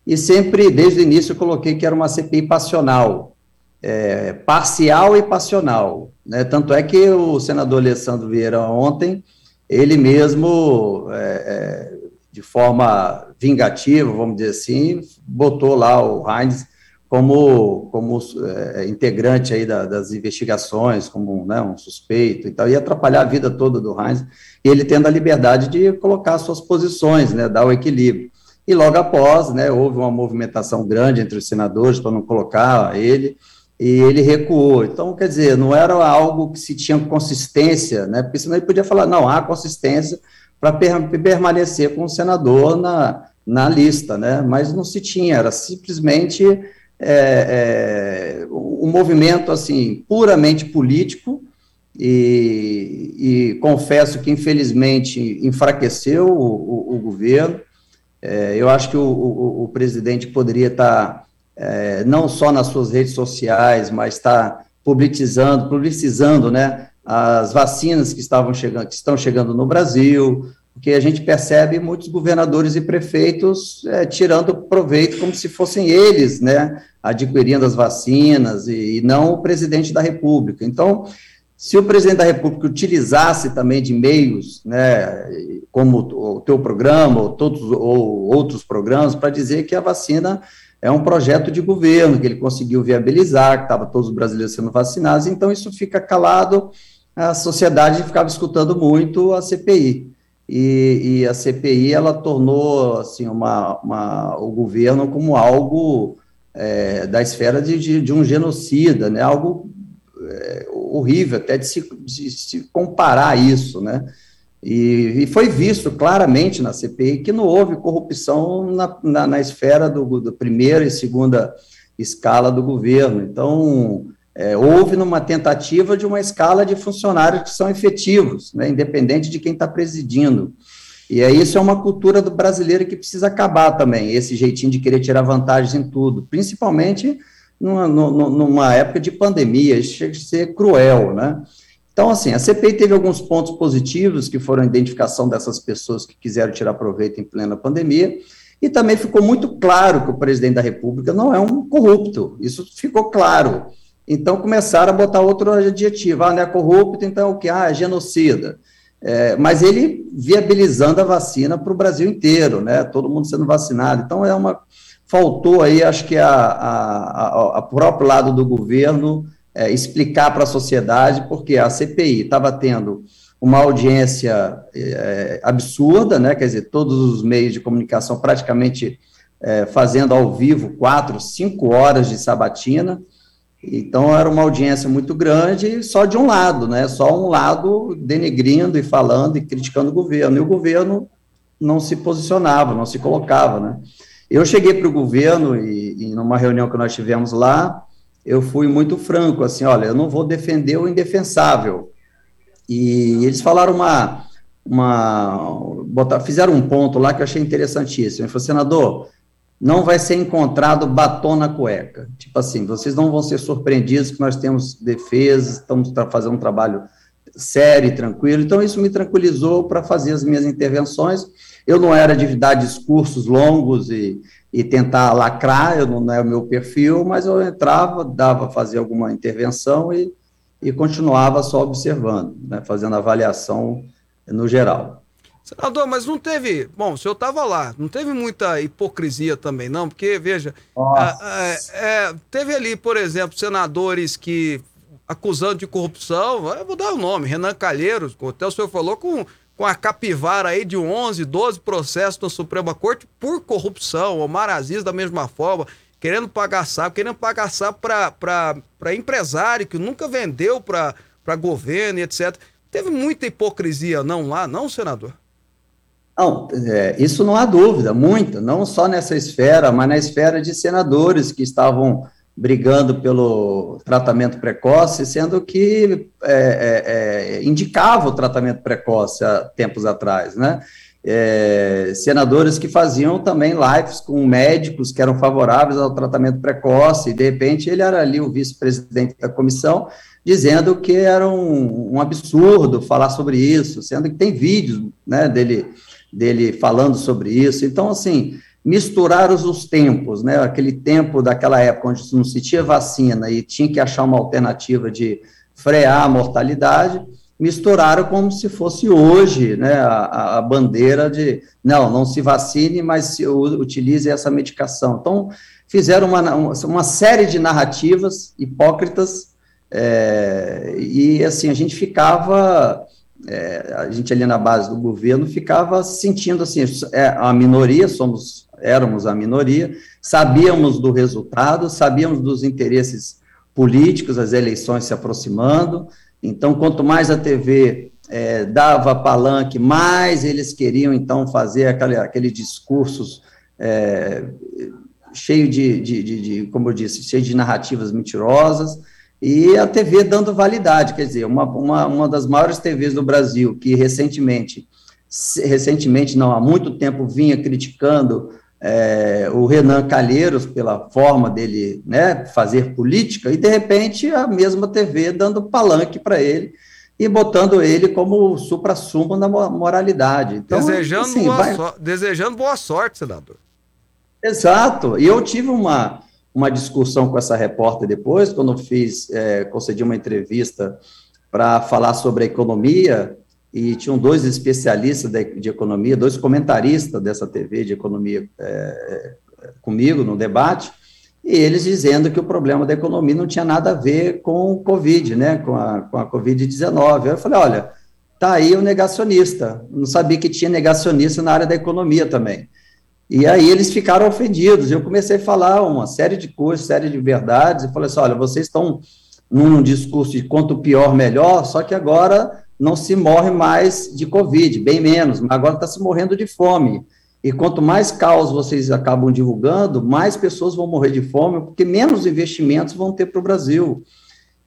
[SPEAKER 7] e sempre, desde o início, eu coloquei que era uma CPI passional, é, parcial e passional. Né? Tanto é que o senador Alessandro Vieira, ontem, ele mesmo, é, é, de forma vingativa, vamos dizer assim, botou lá o Heinz como, como é, integrante aí da, das investigações, como né, um suspeito e tal, ia atrapalhar a vida toda do Heinz, e ele tendo a liberdade de colocar suas posições, né, dar o equilíbrio. E logo após, né, houve uma movimentação grande entre os senadores para não colocar ele, e ele recuou. Então, quer dizer, não era algo que se tinha consistência, né? Porque senão ele podia falar, não, há consistência para permanecer com o senador na, na lista, né? Mas não se tinha, era simplesmente é, é, um movimento assim puramente político e, e confesso que infelizmente enfraqueceu o, o, o governo. É, eu acho que o, o presidente poderia estar é, não só nas suas redes sociais, mas estar publicizando, publicizando, né, as vacinas que estavam chegando, que estão chegando no Brasil, porque a gente percebe muitos governadores e prefeitos é, tirando proveito como se fossem eles, né, adquirindo as vacinas e, e, não o presidente da República. Então, se o presidente da República utilizasse também de meios, né, como o teu programa ou todos ou outros programas para dizer que a vacina é um projeto de governo que ele conseguiu viabilizar, que estava todos os brasileiros sendo vacinados, então isso fica calado, a sociedade ficava escutando muito a CPI e, e a CPI ela tornou assim uma, uma o governo como algo é, da esfera de, de, de, um genocida, né? Algo é, horrível até de se, de se, comparar isso, né? E, e, foi visto claramente na CPI que não houve corrupção na, na, na esfera do, do primeira e segunda escala do governo. Então, é, houve numa tentativa de uma escala de funcionários que são efetivos, né, independente de quem está presidindo. E aí isso é uma cultura do brasileiro que precisa acabar também, esse jeitinho de querer tirar vantagens em tudo, principalmente numa, numa época de pandemia, isso chega a ser cruel, né? Então, assim, a CPI teve alguns pontos positivos, que foram a identificação dessas pessoas que quiseram tirar proveito em plena pandemia, e também ficou muito claro que o presidente da República não é um corrupto, isso ficou claro. Então começaram a botar outro adjetivo, ah, não é corrupto, então o que? Ah, é genocida. É, mas ele viabilizando a vacina para o Brasil inteiro, né? Todo mundo sendo vacinado. Então é uma. Faltou aí, acho que a, a, a próprio lado do governo é, explicar para a sociedade, porque a CPI estava tendo uma audiência é, absurda, né? Quer dizer, todos os meios de comunicação praticamente é, fazendo ao vivo quatro, cinco horas de sabatina. Então era uma audiência muito grande, só de um lado, né? Só um lado denegrindo e falando e criticando o governo. E o governo não se posicionava, não se colocava, né? Eu cheguei para o governo e, e numa reunião que nós tivemos lá, eu fui muito franco, assim, olha, eu não vou defender o indefensável. E eles falaram uma, uma botar, fizeram um ponto lá que eu achei interessantíssimo. Ele falou, senador, não vai ser encontrado batom na cueca. Tipo assim, vocês não vão ser surpreendidos que nós temos defesas, estamos fazendo um trabalho sério e tranquilo. Então, isso me tranquilizou para fazer as minhas intervenções. Eu não era de dar discursos longos e, e tentar lacrar, eu não, não é o meu perfil, mas eu entrava, dava, fazer alguma intervenção e, e continuava só observando, né, fazendo avaliação no geral.
[SPEAKER 2] Senador, mas não teve. Bom, o senhor estava lá, não teve muita hipocrisia também, não, porque, veja, é, é, teve ali, por exemplo, senadores que acusando de corrupção, eu vou dar o nome, Renan Calheiros, até o senhor falou, com, com a capivara aí de 11, 12 processos na Suprema Corte por corrupção, Omar Aziz da mesma forma, querendo pagar sapo, querendo pagar sapo para empresário que nunca vendeu para governo e etc. Teve muita hipocrisia, não lá, não, senador?
[SPEAKER 7] Não, é, isso não há dúvida, muita, não só nessa esfera, mas na esfera de senadores que estavam brigando pelo tratamento precoce, sendo que é, é, é indicava o tratamento precoce há tempos atrás, né? É, senadores que faziam também lives com médicos que eram favoráveis ao tratamento precoce, e de repente ele era ali o vice-presidente da comissão, dizendo que era um, um absurdo falar sobre isso, sendo que tem vídeos né, dele dele falando sobre isso. Então, assim, misturar os tempos, né? Aquele tempo daquela época onde não se tinha vacina e tinha que achar uma alternativa de frear a mortalidade, misturaram como se fosse hoje, né? A, a bandeira de não, não se vacine, mas se, utilize essa medicação. Então, fizeram uma, uma série de narrativas hipócritas é, e assim a gente ficava é, a gente ali na base do governo ficava sentindo assim, é, a minoria, somos, éramos a minoria, sabíamos do resultado, sabíamos dos interesses políticos, as eleições se aproximando. Então, quanto mais a TV é, dava palanque, mais eles queriam, então, fazer aquele, aqueles discursos é, cheio de, de, de, de, como eu disse, cheio de narrativas mentirosas, e a TV dando validade, quer dizer, uma, uma, uma das maiores TVs do Brasil, que recentemente, recentemente, não, há muito tempo, vinha criticando é, o Renan Calheiros pela forma dele né, fazer política, e de repente a mesma TV dando palanque para ele e botando ele como supra-sumo na moralidade.
[SPEAKER 2] Então, desejando, assim, boa vai... so... desejando boa sorte, senador.
[SPEAKER 7] Exato. E eu tive uma, uma discussão com essa repórter depois, quando fiz, é, concedi uma entrevista para falar sobre a economia, e tinham dois especialistas de, de economia, dois comentaristas dessa TV de economia é, comigo no debate, e eles dizendo que o problema da economia não tinha nada a ver com o Covid, né, com a, com a Covid-19. Eu falei, olha, tá aí o negacionista, não sabia que tinha negacionista na área da economia também. E aí eles ficaram ofendidos, eu comecei a falar uma série de coisas, série de verdades, e falei assim, olha, vocês estão num discurso de quanto pior, melhor, só que agora não se morre mais de Covid, bem menos, mas agora está se morrendo de fome. E quanto mais caos vocês acabam divulgando, mais pessoas vão morrer de fome, porque menos investimentos vão ter para o Brasil.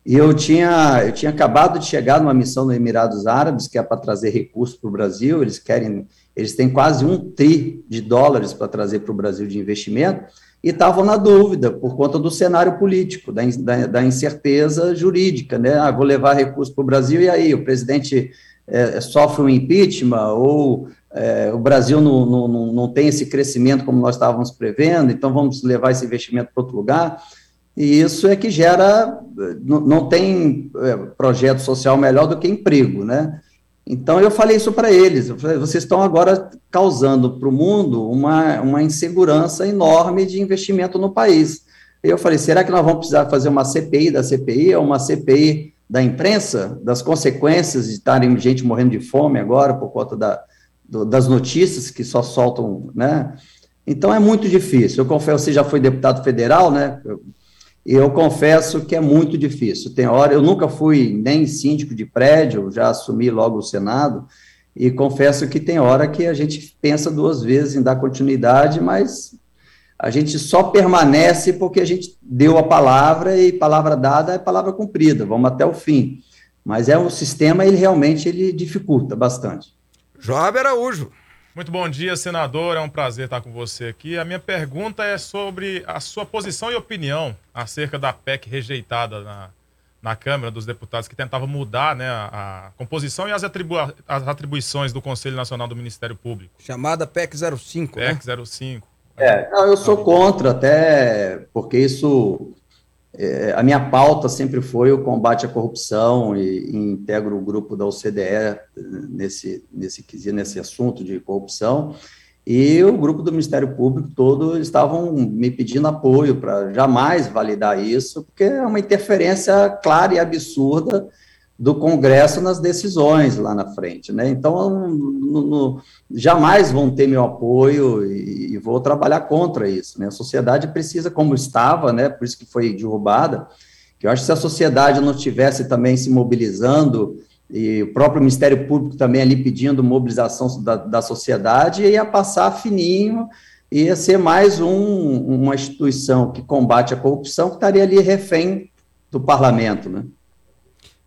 [SPEAKER 7] E eu tinha, eu tinha acabado de chegar numa missão nos Emirados Árabes, que é para trazer recursos para o Brasil, eles querem, eles têm quase um tri de dólares para trazer para o Brasil de investimento, e estavam na dúvida por conta do cenário político, da, da, da incerteza jurídica, né? Ah, vou levar recursos para o Brasil e aí o presidente é, sofre um impeachment ou é, o Brasil não, não, não tem esse crescimento como nós estávamos prevendo, então vamos levar esse investimento para outro lugar. E isso é que gera, não, não tem é, projeto social melhor do que emprego, né? Então eu falei isso para eles, eu falei, vocês estão agora causando para o mundo uma, uma insegurança enorme de investimento no país. E eu falei, será que nós vamos precisar fazer uma CPI da CPI ou uma CPI da imprensa, das consequências de estarem gente morrendo de fome agora por conta da, do, das notícias que só soltam, né? Então é muito difícil. Eu confesso, você já foi deputado federal, né? E eu confesso que é muito difícil. Tem hora, eu nunca fui nem síndico de prédio, já assumi logo o Senado, e confesso que tem hora que a gente pensa duas vezes em dar continuidade, mas a gente só permanece porque a gente deu a palavra e palavra dada é palavra cumprida, vamos até o fim. Mas é um sistema, ele realmente ele dificulta bastante.
[SPEAKER 2] Joab Araújo.
[SPEAKER 3] Muito bom dia, senador. É um prazer estar com você aqui. A minha pergunta é sobre a sua posição e opinião acerca da PEC rejeitada na, na Câmara dos Deputados, que tentava mudar né, a, a composição e as, atribu as atribuições do Conselho Nacional do Ministério Público.
[SPEAKER 2] Chamada PEC 05.
[SPEAKER 3] PEC né? 05.
[SPEAKER 7] É, não, eu sou contra, até porque isso é, a minha pauta sempre foi o combate à corrupção e, e integro o grupo da OCDE nesse, nesse, nesse assunto de corrupção. E o grupo do Ministério Público todo estavam me pedindo apoio para jamais validar isso, porque é uma interferência clara e absurda do Congresso nas decisões lá na frente, né? Então, no, no, jamais vão ter meu apoio e, e, vou trabalhar contra isso, né? A sociedade precisa, como estava, né? Por isso que foi derrubada, que eu acho que se a sociedade não estivesse também se mobilizando e o próprio Ministério Público também ali pedindo mobilização da, da sociedade, ia passar fininho, ia ser mais um, uma instituição que combate a corrupção que estaria ali refém do parlamento, né?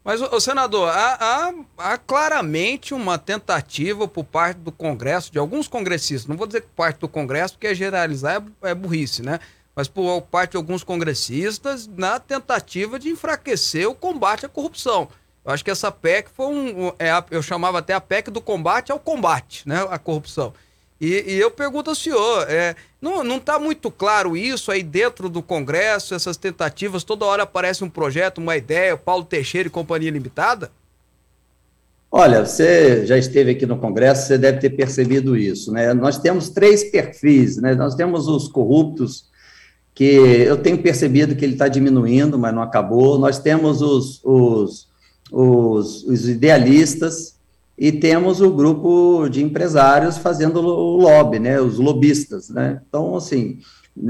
[SPEAKER 2] Mas, o senador, há, há, há, claramente uma tentativa por parte do Congresso, de alguns congressistas, não vou dizer parte do Congresso, porque generalizar é, é burrice, né? Mas por parte de alguns congressistas, na tentativa de enfraquecer o combate à corrupção. Eu acho que essa PEC foi um. É eu chamava até a PEC do combate ao combate, né? A corrupção. E, e, eu pergunto ao senhor, é, não está muito claro isso aí dentro do Congresso, essas tentativas, toda hora aparece um projeto, uma ideia, Paulo Teixeira e Companhia Limitada?
[SPEAKER 7] Olha, você já esteve aqui no Congresso, você deve ter percebido isso, né? Nós temos três perfis, né? Nós temos os corruptos, que eu tenho percebido que ele está diminuindo, mas não acabou. Nós temos os, os, os, os idealistas, e temos o grupo de empresários fazendo o lobby, né, os lobistas, né? Então, assim,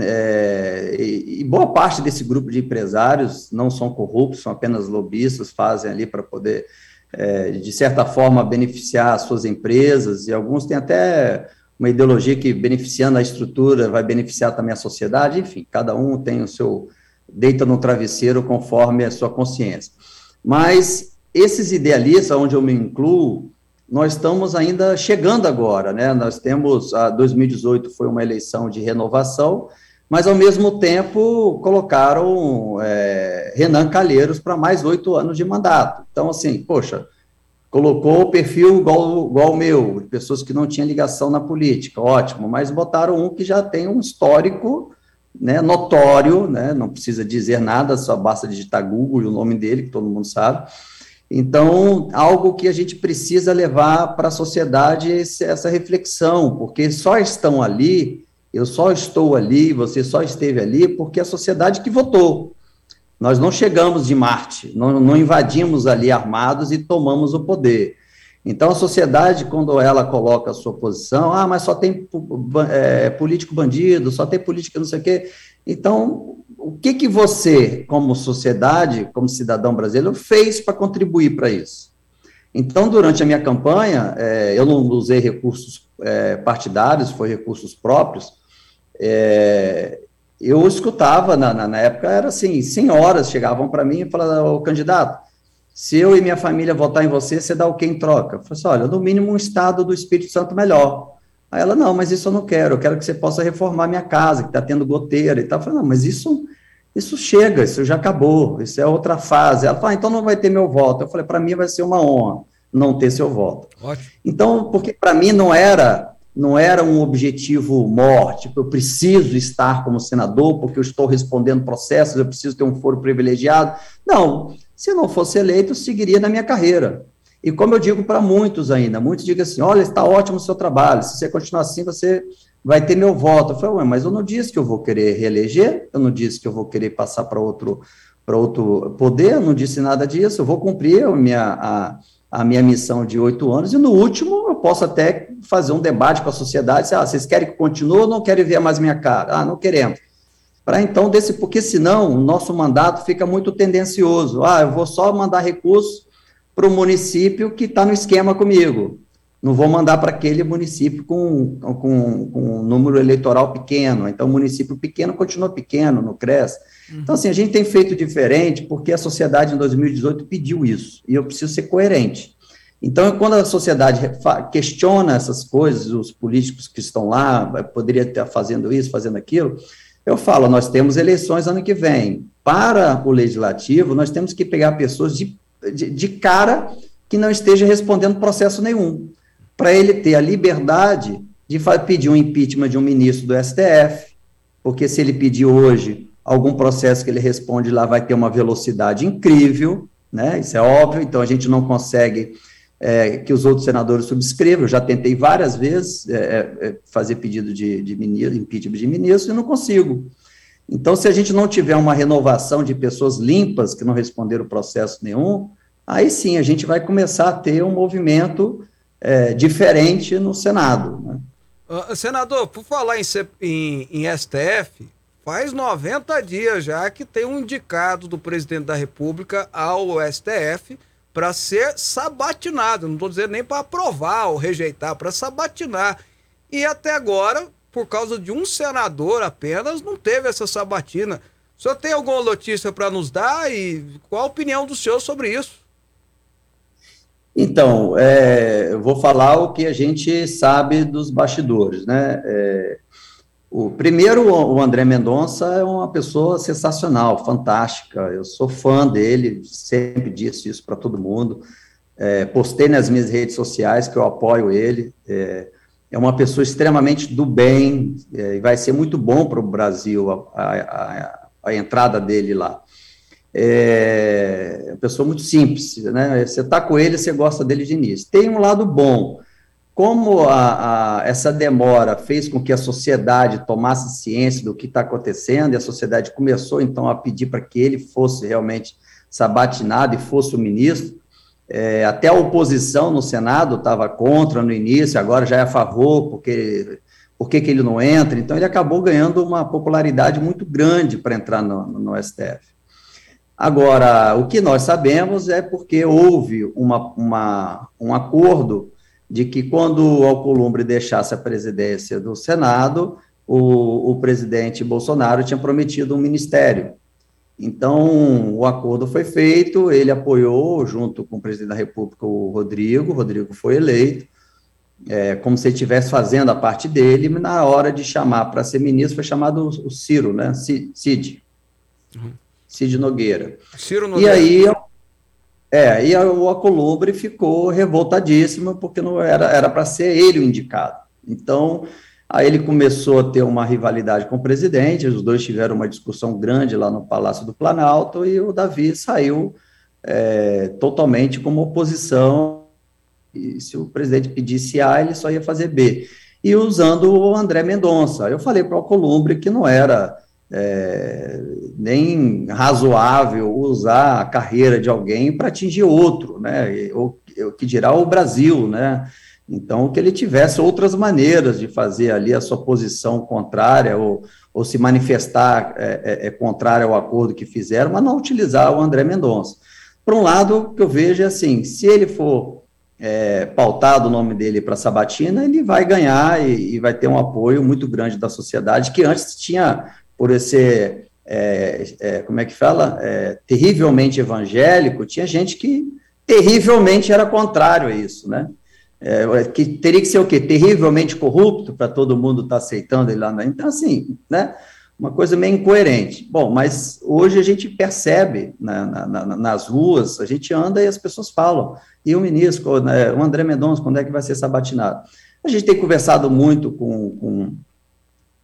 [SPEAKER 7] É, e, boa parte desse grupo de empresários não são corruptos, são apenas lobistas, fazem ali para poder, é, de certa forma, beneficiar as suas empresas, e alguns têm até uma ideologia que, beneficiando a estrutura, vai beneficiar também a sociedade, enfim, cada um tem o seu, deita no travesseiro conforme a sua consciência. Mas esses idealistas, onde eu me incluo, nós estamos ainda chegando agora, né? Nós temos, a 2018 foi uma eleição de renovação, mas ao mesmo tempo colocaram é, Renan Calheiros para mais oito anos de mandato. Então, assim, poxa, colocou o perfil igual, igual o meu, de pessoas que não tinham ligação na política, ótimo, mas botaram um que já tem um histórico né, notório, né, não precisa dizer nada, só basta digitar Google e o nome dele, que todo mundo sabe, então, algo que a gente precisa levar para a sociedade essa reflexão, porque só estão ali, eu só estou ali, você só esteve ali, porque a sociedade que votou. Nós não chegamos de Marte, não, não invadimos ali armados e tomamos o poder. Então, a sociedade, quando ela coloca a sua posição, ah, mas só tem é, político bandido, só tem política não sei o quê. Então, o que, que você, como sociedade, como cidadão brasileiro, fez para contribuir para isso? Então, durante a minha campanha, é, eu não usei recursos é, partidários, foi recursos próprios. É, eu escutava, na, na, na, época, era assim: senhoras chegavam para mim e falavam, candidato, se eu e minha família votar em você, você dá o que em troca? Eu falei assim: olha, no mínimo um estado do Espírito Santo melhor. Aí ela, não, mas isso eu não quero, eu quero que você possa reformar minha casa, que está tendo goteira e tal. Eu falei, não, mas isso isso chega, isso já acabou, isso é outra fase. Ela fala, ah, então não vai ter meu voto. Eu falei, para mim vai ser uma honra não ter seu voto. Ótimo. Então, porque para mim não era não era um objetivo morte, tipo, eu preciso estar como senador porque eu estou respondendo processos, eu preciso ter um foro privilegiado. Não, se não fosse eleito, eu seguiria na minha carreira. E como eu digo para muitos ainda, muitos dizem assim, olha, está ótimo o seu trabalho, se você continuar assim, você vai ter meu voto. Eu falei, ué, mas eu não disse que eu vou querer reeleger, eu não disse que eu vou querer passar para outro, outro poder, eu não disse nada disso, eu vou cumprir a minha, a, a minha missão de oito anos, e no último eu posso até fazer um debate com a sociedade, se, ah, vocês querem que continue ou não querem ver mais minha cara? Ah, não queremos. Para então, desse, porque senão o nosso mandato fica muito tendencioso. Ah, eu vou só mandar recurso para o município que está no esquema comigo não vou mandar para aquele município com, com, com, um número eleitoral pequeno. Então, o município pequeno continua pequeno, não cresce. Uhum. Então, assim, a gente tem feito diferente porque a sociedade em 2018 pediu isso, e eu preciso ser coerente. Então, quando a sociedade questiona essas coisas, os políticos que estão lá, poderia estar fazendo isso, fazendo aquilo, eu falo, nós temos eleições ano que vem. Para o legislativo, nós temos que pegar pessoas de, de, de cara que não esteja respondendo processo nenhum para ele ter a liberdade de pedir um impeachment de um ministro do STF, porque se ele pedir hoje algum processo que ele responde lá vai ter uma velocidade incrível, né? Isso é óbvio, então a gente não consegue é, que os outros senadores subscrevam. Eu já tentei várias vezes é, é, é fazer pedido de, de ministro, impeachment de ministro e não consigo. Então, se a gente não tiver uma renovação de pessoas limpas que não responderam processo nenhum, aí sim a gente vai começar a ter um movimento é, diferente no Senado. Né?
[SPEAKER 2] Uh, senador, por falar em, em, em, STF, faz 90 dias já que tem um indicado do presidente da República ao STF para ser sabatinado. Não estou dizendo nem para aprovar ou rejeitar, para sabatinar. E até agora, por causa de um senador apenas, não teve essa sabatina. O senhor tem alguma notícia para nos dar e qual a opinião do senhor sobre isso?
[SPEAKER 7] Então, é, eu vou falar o que a gente sabe dos bastidores, né? É, o primeiro, o André Mendonça é uma pessoa sensacional, fantástica. Eu sou fã dele, sempre disse isso para todo mundo. É, postei nas minhas redes sociais que eu apoio ele. É, é uma pessoa extremamente do bem é, e vai ser muito bom para o Brasil a, a, a, a entrada dele lá é uma pessoa muito simples, né? Você está com ele, você gosta dele de início. Tem um lado bom. Como a, a, essa demora fez com que a sociedade tomasse ciência do que está acontecendo, e a sociedade começou, então, a pedir para que ele fosse realmente sabatinado e fosse o ministro, é, até a oposição no Senado estava contra no início, agora já é a favor, porque por que, que ele não entra? Então, ele acabou ganhando uma popularidade muito grande para entrar no, no, STF. Agora, o que nós sabemos é porque houve uma, uma, um acordo de que quando o Alcolumbre deixasse a presidência do Senado, o, o presidente Bolsonaro tinha prometido um ministério. Então, o acordo foi feito, ele apoiou, junto com o presidente da República, o Rodrigo, o Rodrigo foi eleito, é, como se ele estivesse fazendo a parte dele, na hora de chamar para ser ministro, foi chamado o Ciro, né? Cid. Uhum. Cid Nogueira. Ciro Nogueira. E aí, é, e o Acolumbre ficou revoltadíssimo, porque não era para ser ele o indicado. Então, aí ele começou a ter uma rivalidade com o presidente, os dois tiveram uma discussão grande lá no Palácio do Planalto, e o Davi saiu é, totalmente como oposição e se o presidente pedisse A, ele só ia fazer B. E usando o André Mendonça. Eu falei para o Alcolumbre que não era é, nem razoável usar a carreira de alguém para atingir outro, né? O, que dirá o Brasil, né? Então, que ele tivesse outras maneiras de fazer ali a sua posição contrária ou, ou se manifestar é, é, é contrária ao acordo que fizeram, mas não utilizar o André Mendonça. Por um lado, o que eu vejo é assim: se ele for é, pautado o nome dele para Sabatina, ele vai ganhar e, e, vai ter um apoio muito grande da sociedade, que antes tinha, por ser, é, é, como é que fala, é, terrivelmente evangélico, tinha gente que terrivelmente era contrário a isso, né? É, que teria que ser o quê? Terrivelmente corrupto para todo mundo estar tá aceitando ele lá. Né? Então, assim, né? uma coisa meio incoerente. Bom, mas hoje a gente percebe na, na, nas ruas, a gente anda e as pessoas falam, e o ministro, né, o André Mendonça, quando é que vai ser sabatinado? A gente tem conversado muito com, com,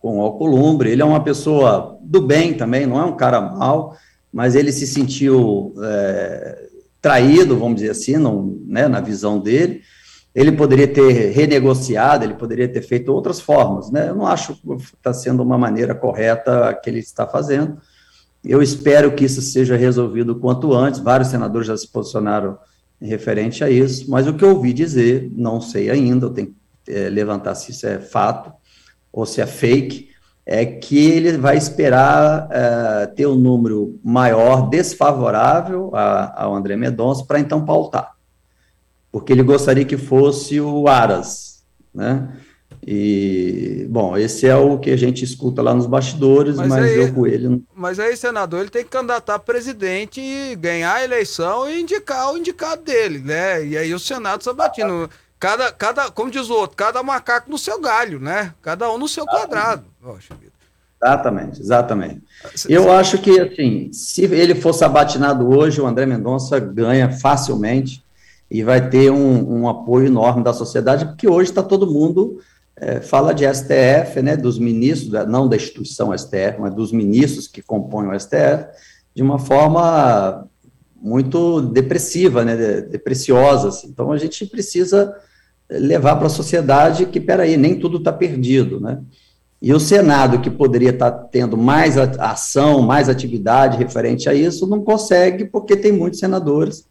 [SPEAKER 7] com o Alcolumbre, ele é uma pessoa do bem também, não é um cara mal, mas ele se sentiu é, traído, vamos dizer assim, não, né, na visão dele, ele poderia ter renegociado, ele poderia ter feito outras formas, né? Eu não acho que está sendo uma maneira correta que ele está fazendo. Eu espero que isso seja resolvido quanto antes. Vários senadores já se posicionaram referente a isso, mas o que eu ouvi dizer, não sei ainda, eu tenho que é, levantar se isso é fato ou se é fake, é que ele vai esperar é, ter um número maior desfavorável a, ao André Mendonça para então pautar porque ele gostaria que fosse o Aras, né? E, bom, esse é o que a gente escuta lá nos bastidores, mas, mas aí, eu com ele. Não...
[SPEAKER 2] Mas aí, senador, ele tem que candidatar a presidente e ganhar a eleição e indicar o indicado dele, né? E aí o Senado sabatino. Cada, cada, como diz o outro, cada macaco no seu galho, né? Cada um no seu quadrado.
[SPEAKER 7] Exatamente, exatamente. Eu acho que, assim, se ele for sabatinado hoje, o André Mendonça ganha facilmente e vai ter um, um apoio enorme da sociedade, porque hoje está todo mundo é, fala de STF, né, dos ministros, não da instituição STF, mas dos ministros que compõem o STF, de uma forma muito depressiva, né, depressiosa. Assim. Então a gente precisa levar para a sociedade que, peraí, nem tudo está perdido, né? E o Senado, que poderia estar tá tendo mais ação, mais atividade referente a isso, não consegue, porque tem muitos senadores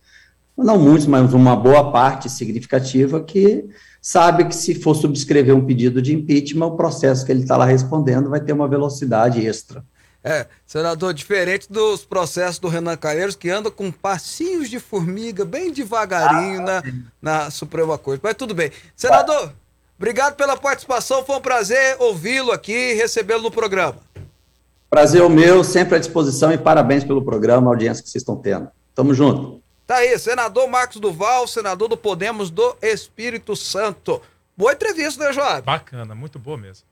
[SPEAKER 7] não muitos, mas uma boa parte significativa que sabe que se for subscrever um pedido de impeachment, o processo que ele está lá respondendo vai ter uma velocidade extra.
[SPEAKER 2] É, senador, diferente dos processos do Renan Calheiros, que anda com passinhos de formiga, bem devagarinho ah, na, na Suprema Corte. Mas tudo bem. Senador, ah. obrigado pela participação, foi um prazer ouvi-lo aqui e recebê-lo no programa.
[SPEAKER 7] Prazer é o meu, sempre à disposição e parabéns pelo programa, a audiência que vocês estão tendo. Tamo junto.
[SPEAKER 2] Tá aí, senador Marcos Duval, senador do Podemos do Espírito Santo. Boa entrevista, né, Joab?
[SPEAKER 3] Bacana, muito boa mesmo.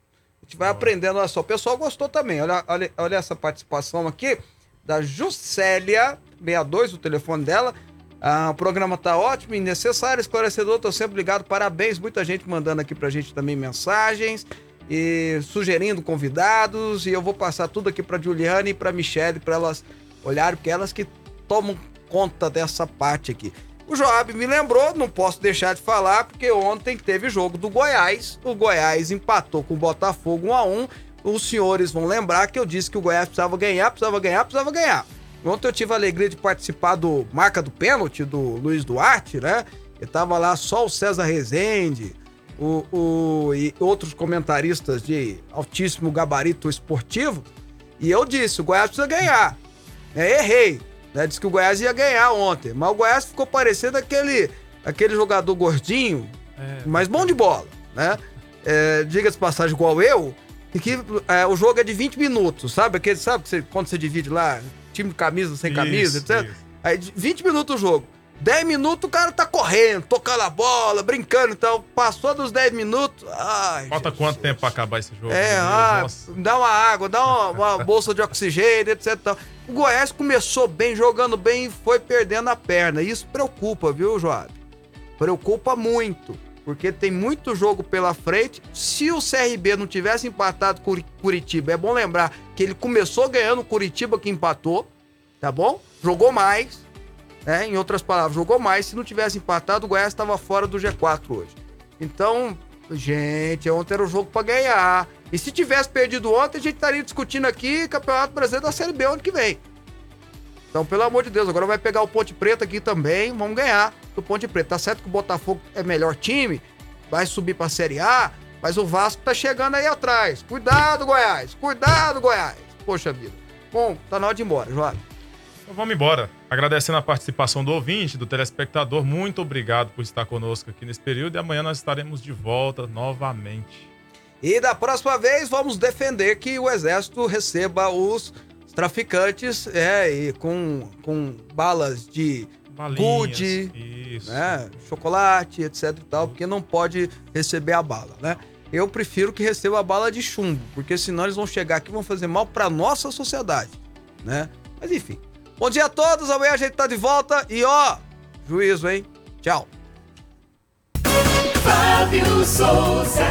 [SPEAKER 2] Gente vai aprendendo, olha só. O pessoal gostou também. Olha, olha, olha essa participação aqui da Juscelia 62, o telefone dela. Ah, o programa tá ótimo e necessário, esclarecedor, tô sempre ligado. Parabéns, muita gente mandando aqui pra gente também mensagens e sugerindo convidados. E eu vou passar tudo aqui pra Juliane e pra Michelle para elas olharem, porque elas que tomam conta dessa parte aqui. O Joab me lembrou, não posso deixar de falar, porque ontem teve jogo do Goiás. O Goiás empatou com o Botafogo 1 a 1 Os senhores vão lembrar que eu disse que o Goiás precisava ganhar, precisava ganhar, precisava ganhar. Ontem eu tive a alegria de participar do marca do pênalti do Luiz Duarte, né? Ele tava lá só o César Rezende, o, o, e outros comentaristas de altíssimo gabarito esportivo. E eu disse: o Goiás precisa ganhar. É, errei. Né? Disse que o Goiás ia ganhar ontem. Mas o Goiás ficou parecendo aquele, aquele jogador gordinho,
[SPEAKER 3] É.
[SPEAKER 2] mas bom de bola. Né? É, Diga-se passagem, igual eu, e que é, o jogo é de 20 minutos, sabe? Aquele, sabe que você, quando você divide lá, time de camisa, sem camisa,
[SPEAKER 3] Isso,
[SPEAKER 2] etc.
[SPEAKER 3] isso.
[SPEAKER 2] Aí, de 20 minutos o jogo. 10 minutos o cara tá correndo, tocando a bola, brincando e tal. Passou dos 10 minutos. Ai,
[SPEAKER 3] Falta
[SPEAKER 2] Jesus.
[SPEAKER 3] quanto tempo pra acabar esse jogo?
[SPEAKER 2] É, ah, dá uma água, dá uma, uma bolsa de oxigênio, etc. tal. O Goiás começou bem, jogando bem e foi perdendo a perna. Isso preocupa, viu, Joab? Preocupa muito. Porque tem muito jogo pela frente. Se o CRB não tivesse empatado com o Curitiba, é bom lembrar que ele começou ganhando o Curitiba que empatou, tá bom? Jogou mais, né? Em outras palavras, jogou mais. Se não tivesse empatado, o Goiás estava fora do G4 hoje. Então, gente, ontem era o jogo pra ganhar. E se tivesse perdido ontem, a gente estaria discutindo aqui Campeonato Brasileiro da Série B ano que vem. Então, pelo amor de Deus, agora vai pegar o Ponte Preta aqui também, vamos ganhar do Ponte Preta. Tá certo que o Botafogo é melhor time, vai subir pra Série A, mas o Vasco tá chegando aí atrás. Cuidado, Goiás! Cuidado, Goiás! Poxa vida. Bom, tá na hora de ir embora, João.
[SPEAKER 3] Então vamos embora. Agradecendo a participação do ouvinte, do telespectador. Muito obrigado por estar conosco aqui nesse período. E amanhã nós estaremos de volta novamente.
[SPEAKER 2] E da próxima vez vamos defender que o exército receba os traficantes é, e com, com balas de
[SPEAKER 3] Isso.
[SPEAKER 2] né, chocolate, etc e tal, porque não pode receber a bala, né? Eu prefiro que receba a bala de chumbo, porque senão eles vão chegar aqui e vão fazer mal para nossa sociedade, né? Mas enfim. Bom dia a todos, amanhã a gente tá de volta e ó, juízo, hein? Tchau.
[SPEAKER 4] Fábio Souza.